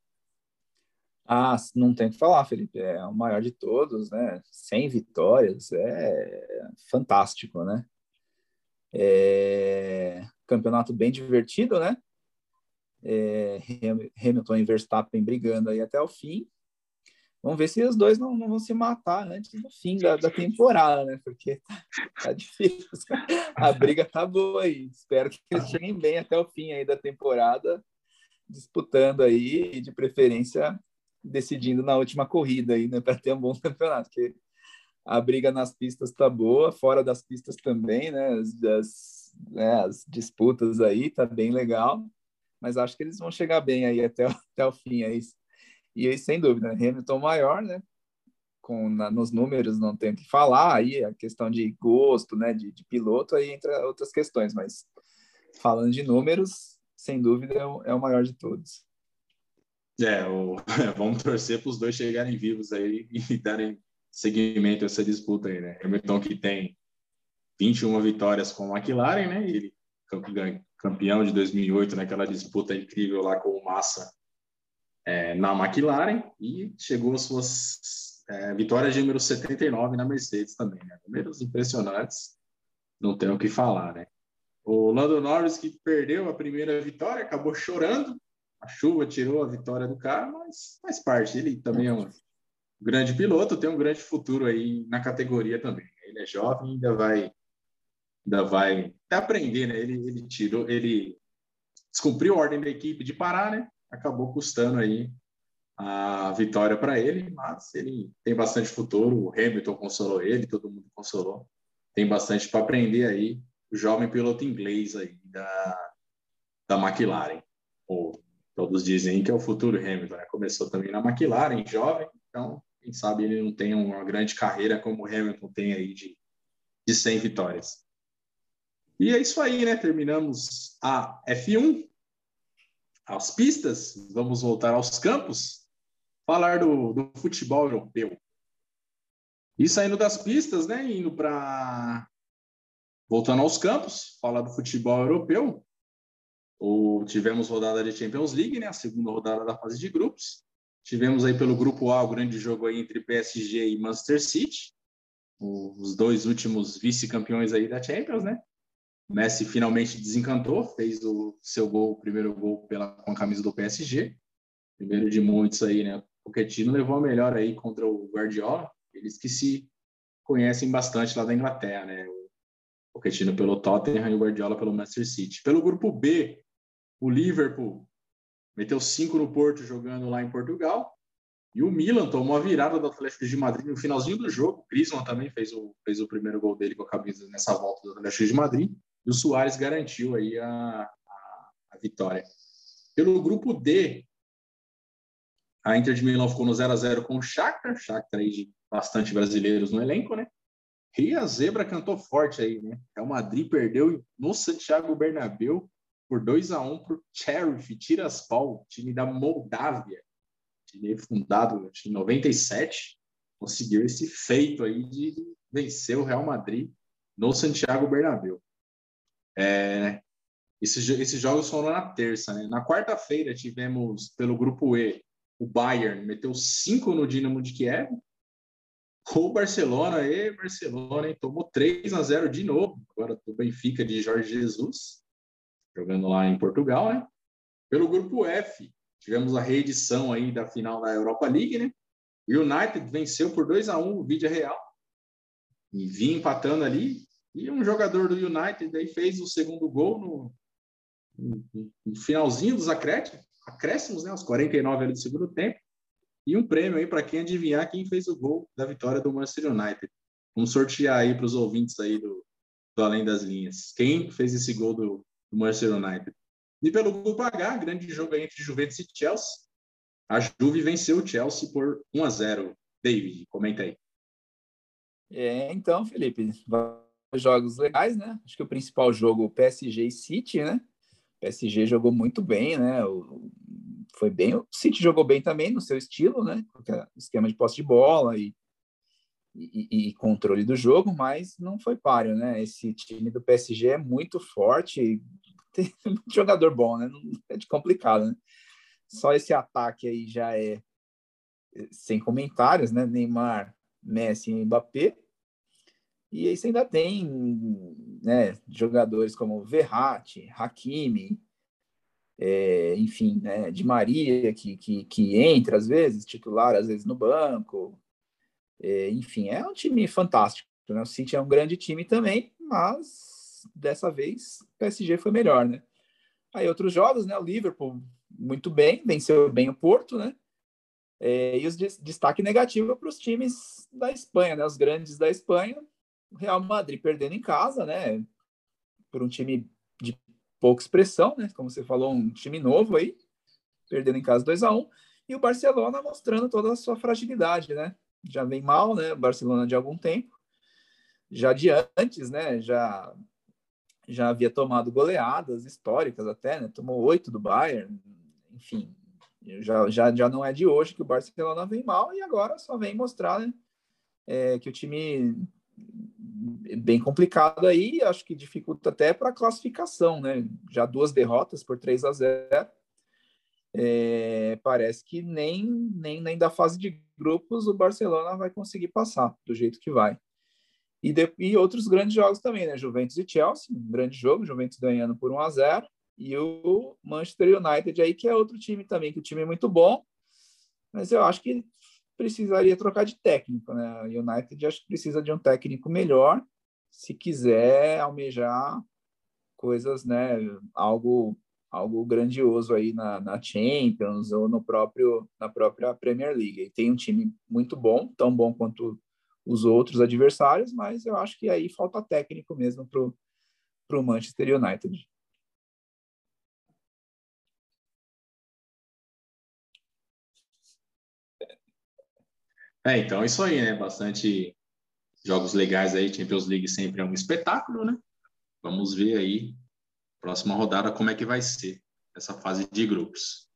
Ah, não tem que falar, Felipe. É o maior de todos, né? 100 vitórias, é fantástico, né? É... Campeonato bem divertido, né? É... Hamilton e Verstappen brigando aí até o fim. Vamos ver se os dois não, não vão se matar antes do fim da, da temporada, né? Porque tá, tá, difícil. A briga tá boa aí. Espero que eles cheguem bem até o fim aí da temporada, disputando aí, e de preferência decidindo na última corrida aí, né? Para ter um bom campeonato. Porque a briga nas pistas tá boa, fora das pistas também, né? As, as, né? as disputas aí tá bem legal. Mas acho que eles vão chegar bem aí até, até o fim aí e aí, sem dúvida, Hamilton maior, né? Com, na, nos números não tem o que falar, aí a questão de gosto, né, de, de, piloto, aí entra outras questões, mas falando de números, sem dúvida é o, é o maior de todos. É, o, vamos torcer para os dois chegarem vivos aí e darem seguimento a essa disputa aí, né? Hamilton que tem 21 vitórias com a McLaren, né? Ele campeão de 2008 naquela disputa incrível lá com o Massa é, na McLaren e chegou às suas é, vitórias de número 79 na Mercedes também. Né? Números impressionantes, não tem o que falar, né? O Lando Norris, que perdeu a primeira vitória, acabou chorando. A chuva tirou a vitória do cara, mas faz parte. Ele também é um grande piloto, tem um grande futuro aí na categoria também. Ele é jovem, ainda vai ainda vai aprender, né? Ele, ele tirou, ele descumpriu a ordem da equipe de parar, né? acabou custando aí a vitória para ele, mas ele tem bastante futuro. O Hamilton consolou ele, todo mundo consolou. Tem bastante para aprender aí. O jovem piloto inglês aí da, da McLaren. Ou todos dizem que é o futuro Hamilton. Né? Começou também na McLaren, jovem, então quem sabe ele não tem uma grande carreira como o Hamilton tem aí de, de 100 vitórias. E é isso aí, né? Terminamos a F1 às pistas, vamos voltar aos campos, falar do, do futebol europeu. E saindo das pistas, né, indo para voltando aos campos, falar do futebol europeu. O, tivemos rodada de Champions League, né, a segunda rodada da fase de grupos. Tivemos aí pelo grupo A o grande jogo aí entre PSG e Manchester City, os dois últimos vice-campeões aí da Champions, né? Messi finalmente desencantou, fez o seu gol, o primeiro gol pela, com a camisa do PSG. Primeiro de muitos aí, né? O Pochettino levou a melhor aí contra o Guardiola. Eles que se conhecem bastante lá da Inglaterra, né? O Pochettino pelo Tottenham e o Guardiola pelo Manchester City. Pelo grupo B, o Liverpool meteu cinco no Porto jogando lá em Portugal. E o Milan tomou a virada do Atlético de Madrid no finalzinho do jogo. O Griezmann também fez o, fez o primeiro gol dele com a camisa nessa volta do Atlético de Madrid. E o Soares garantiu aí a, a, a vitória. Pelo grupo D, a Inter de Milão ficou no 0 a 0 com o Shakhtar, Shakhtar aí de bastante brasileiros no elenco, né? E a zebra cantou forte aí, né? O Madrid perdeu no Santiago Bernabéu por 2 a 1 para o Sheriff Tiraspol, time da Moldávia, time fundado em 97, conseguiu esse feito aí de vencer o Real Madrid no Santiago Bernabéu. É, esses, esses jogos foram na terça. Né? Na quarta-feira tivemos, pelo grupo E, o Bayern meteu cinco no Dinamo de Kiev. O Barcelona, e Barcelona, hein? tomou 3 a 0 de novo, agora do Benfica de Jorge Jesus, jogando lá em Portugal, né? Pelo grupo F, tivemos a reedição aí da final da Europa League, né? United venceu por 2 a 1 o Vídea Real e vinha empatando ali e um jogador do United aí fez o segundo gol no, no, finalzinho dos acréscimos, né, os 49 ali do segundo tempo. E um prêmio aí para quem adivinhar quem fez o gol da vitória do Manchester United. Vamos sortear aí para os ouvintes aí do, do Além das Linhas. Quem fez esse gol do, do Manchester United? E pelo grupo H, grande jogo aí entre Juventus e Chelsea. A Juve venceu o Chelsea por 1 a 0. David, comenta aí. É, então, Felipe, jogos legais, né? Acho que o principal jogo, PSG e City, né? O PSG jogou muito bem, né? O, foi bem. O City jogou bem também no seu estilo, né? Esquema de posse de bola e, e, e, controle do jogo, mas não foi páreo, né? Esse time do PSG é muito forte, tem muito jogador bom, né? É de complicado, né? Só esse ataque aí já é sem comentários, né? Neymar, Messi e Mbappé. E aí você ainda tem né, jogadores como Verratti, Hakimi, é, enfim, né, de Maria, que, que, que entra às vezes, titular às vezes no banco. É, enfim, é um time fantástico. Né? O City é um grande time também, mas dessa vez o PSG foi melhor, né? Aí outros jogos, né? O Liverpool muito bem, venceu bem o Porto, né? É, e os destaque negativo para os times da Espanha, né? Os grandes da Espanha, Real Madrid perdendo em casa, né? Por um time de pouca expressão, né? Como você falou, um time novo aí, perdendo em casa 2 a 1 e o Barcelona mostrando toda a sua fragilidade, né? Já vem mal, né? O Barcelona de algum tempo. Já de antes, né? Já já havia tomado goleadas históricas até, né? Tomou oito do Bayern, enfim, já, já, já não é de hoje que o Barcelona vem mal e agora só vem mostrar né, é, que o time bem complicado aí, acho que dificulta até para a classificação, né? Já duas derrotas por 3 a 0. É, parece que nem, nem, nem da fase de grupos o Barcelona vai conseguir passar do jeito que vai. E, de, e outros grandes jogos também, né? Juventus e Chelsea, um grande jogo, Juventus ganhando por 1 a 0 e o Manchester United aí, que é outro time também, que o time é muito bom, mas eu acho que precisaria trocar de técnico, né? O United acho que precisa de um técnico melhor se quiser almejar coisas, né? Algo algo grandioso aí na, na Champions ou no próprio na própria Premier League. E tem um time muito bom, tão bom quanto os outros adversários, mas eu acho que aí falta técnico mesmo para o Manchester United. É, então é isso aí, né? Bastante jogos legais aí. Champions League sempre é um espetáculo, né? Vamos ver aí, próxima rodada, como é que vai ser essa fase de grupos.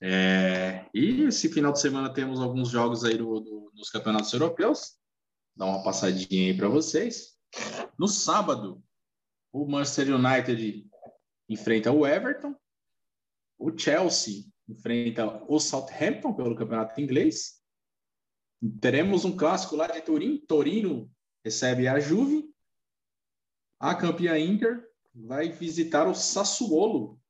É, e esse final de semana temos alguns jogos aí do, do, nos campeonatos europeus. Dá uma passadinha aí para vocês. No sábado, o Manchester United enfrenta o Everton. O Chelsea enfrenta o Southampton pelo campeonato inglês. Teremos um clássico lá de Turim. Torino recebe a Juve. A campeã Inter vai visitar o Sassuolo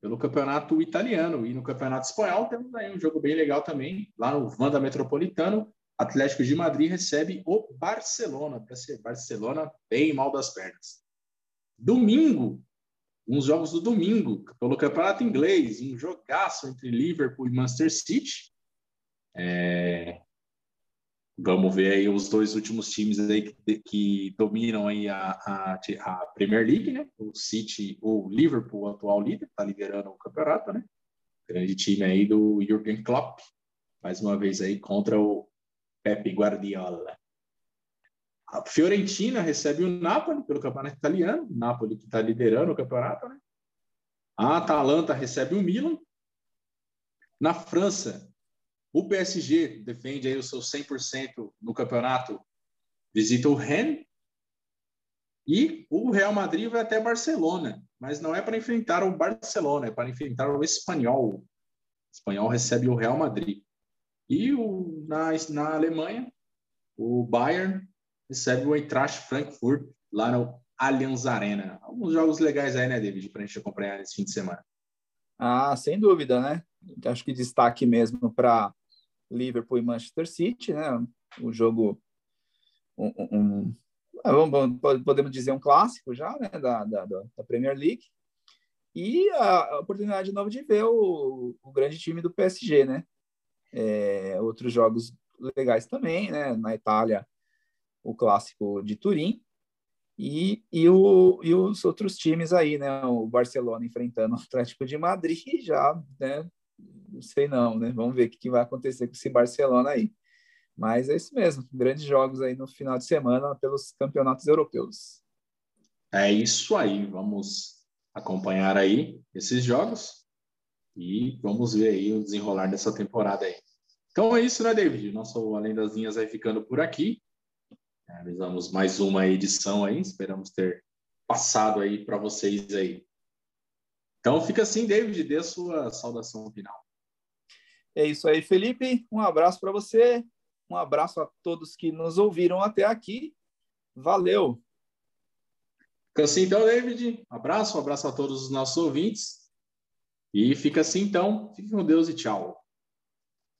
pelo campeonato italiano. E no campeonato espanhol temos aí um jogo bem legal também. Lá no Vanda Metropolitano, Atlético de Madrid recebe o Barcelona. Para ser Barcelona bem mal das pernas. Domingo, uns jogos do domingo, pelo campeonato inglês, um jogaço entre Liverpool e Manchester City. É, Vamos ver aí os dois últimos times aí que, que dominam aí a, a, a, Premier League, né? O City, o Liverpool, o atual líder, está liderando o campeonato, né? Grande time aí do Jürgen Klopp, mais uma vez aí contra o Pepe Guardiola. A Fiorentina recebe o Napoli pelo campeonato italiano, Napoli que está liderando o campeonato, né? A Atalanta recebe o Milan. Na França, o PSG defende aí o seu 100% no campeonato, visita o Rennes. E o Real Madrid vai até Barcelona, mas não é para enfrentar o Barcelona, é para enfrentar o Espanhol. O Espanhol recebe o Real Madrid. E o, na, na Alemanha, o Bayern recebe o Eintracht Frankfurt lá no Allianz Arena. Alguns jogos legais aí, né, David, para a gente acompanhar nesse fim de semana. Ah, sem dúvida, né? Acho que destaque mesmo para Liverpool e Manchester City, né? O jogo, um, um, um, podemos dizer um clássico já, né? Da, da, da Premier League. E a oportunidade de novo de ver o, o grande time do PSG, né? É, outros jogos legais também, né? Na Itália, o clássico de Turim. E, e, o, e os outros times aí, né? O Barcelona enfrentando o Atlético de Madrid já, né? Não sei não, né? Vamos ver o que vai acontecer com esse Barcelona aí. Mas é isso mesmo, grandes jogos aí no final de semana pelos campeonatos europeus. É isso aí, vamos acompanhar aí esses jogos e vamos ver aí o desenrolar dessa temporada aí. Então é isso, né, David? Nosso Além das Linhas vai ficando por aqui. Realizamos mais uma edição aí, esperamos ter passado aí para vocês aí. Então fica assim, David, dê sua saudação final. É isso aí, Felipe. Um abraço para você. Um abraço a todos que nos ouviram até aqui. Valeu! Fica assim então, David. Um abraço, um abraço a todos os nossos ouvintes. E fica assim então. Fique com Deus e tchau.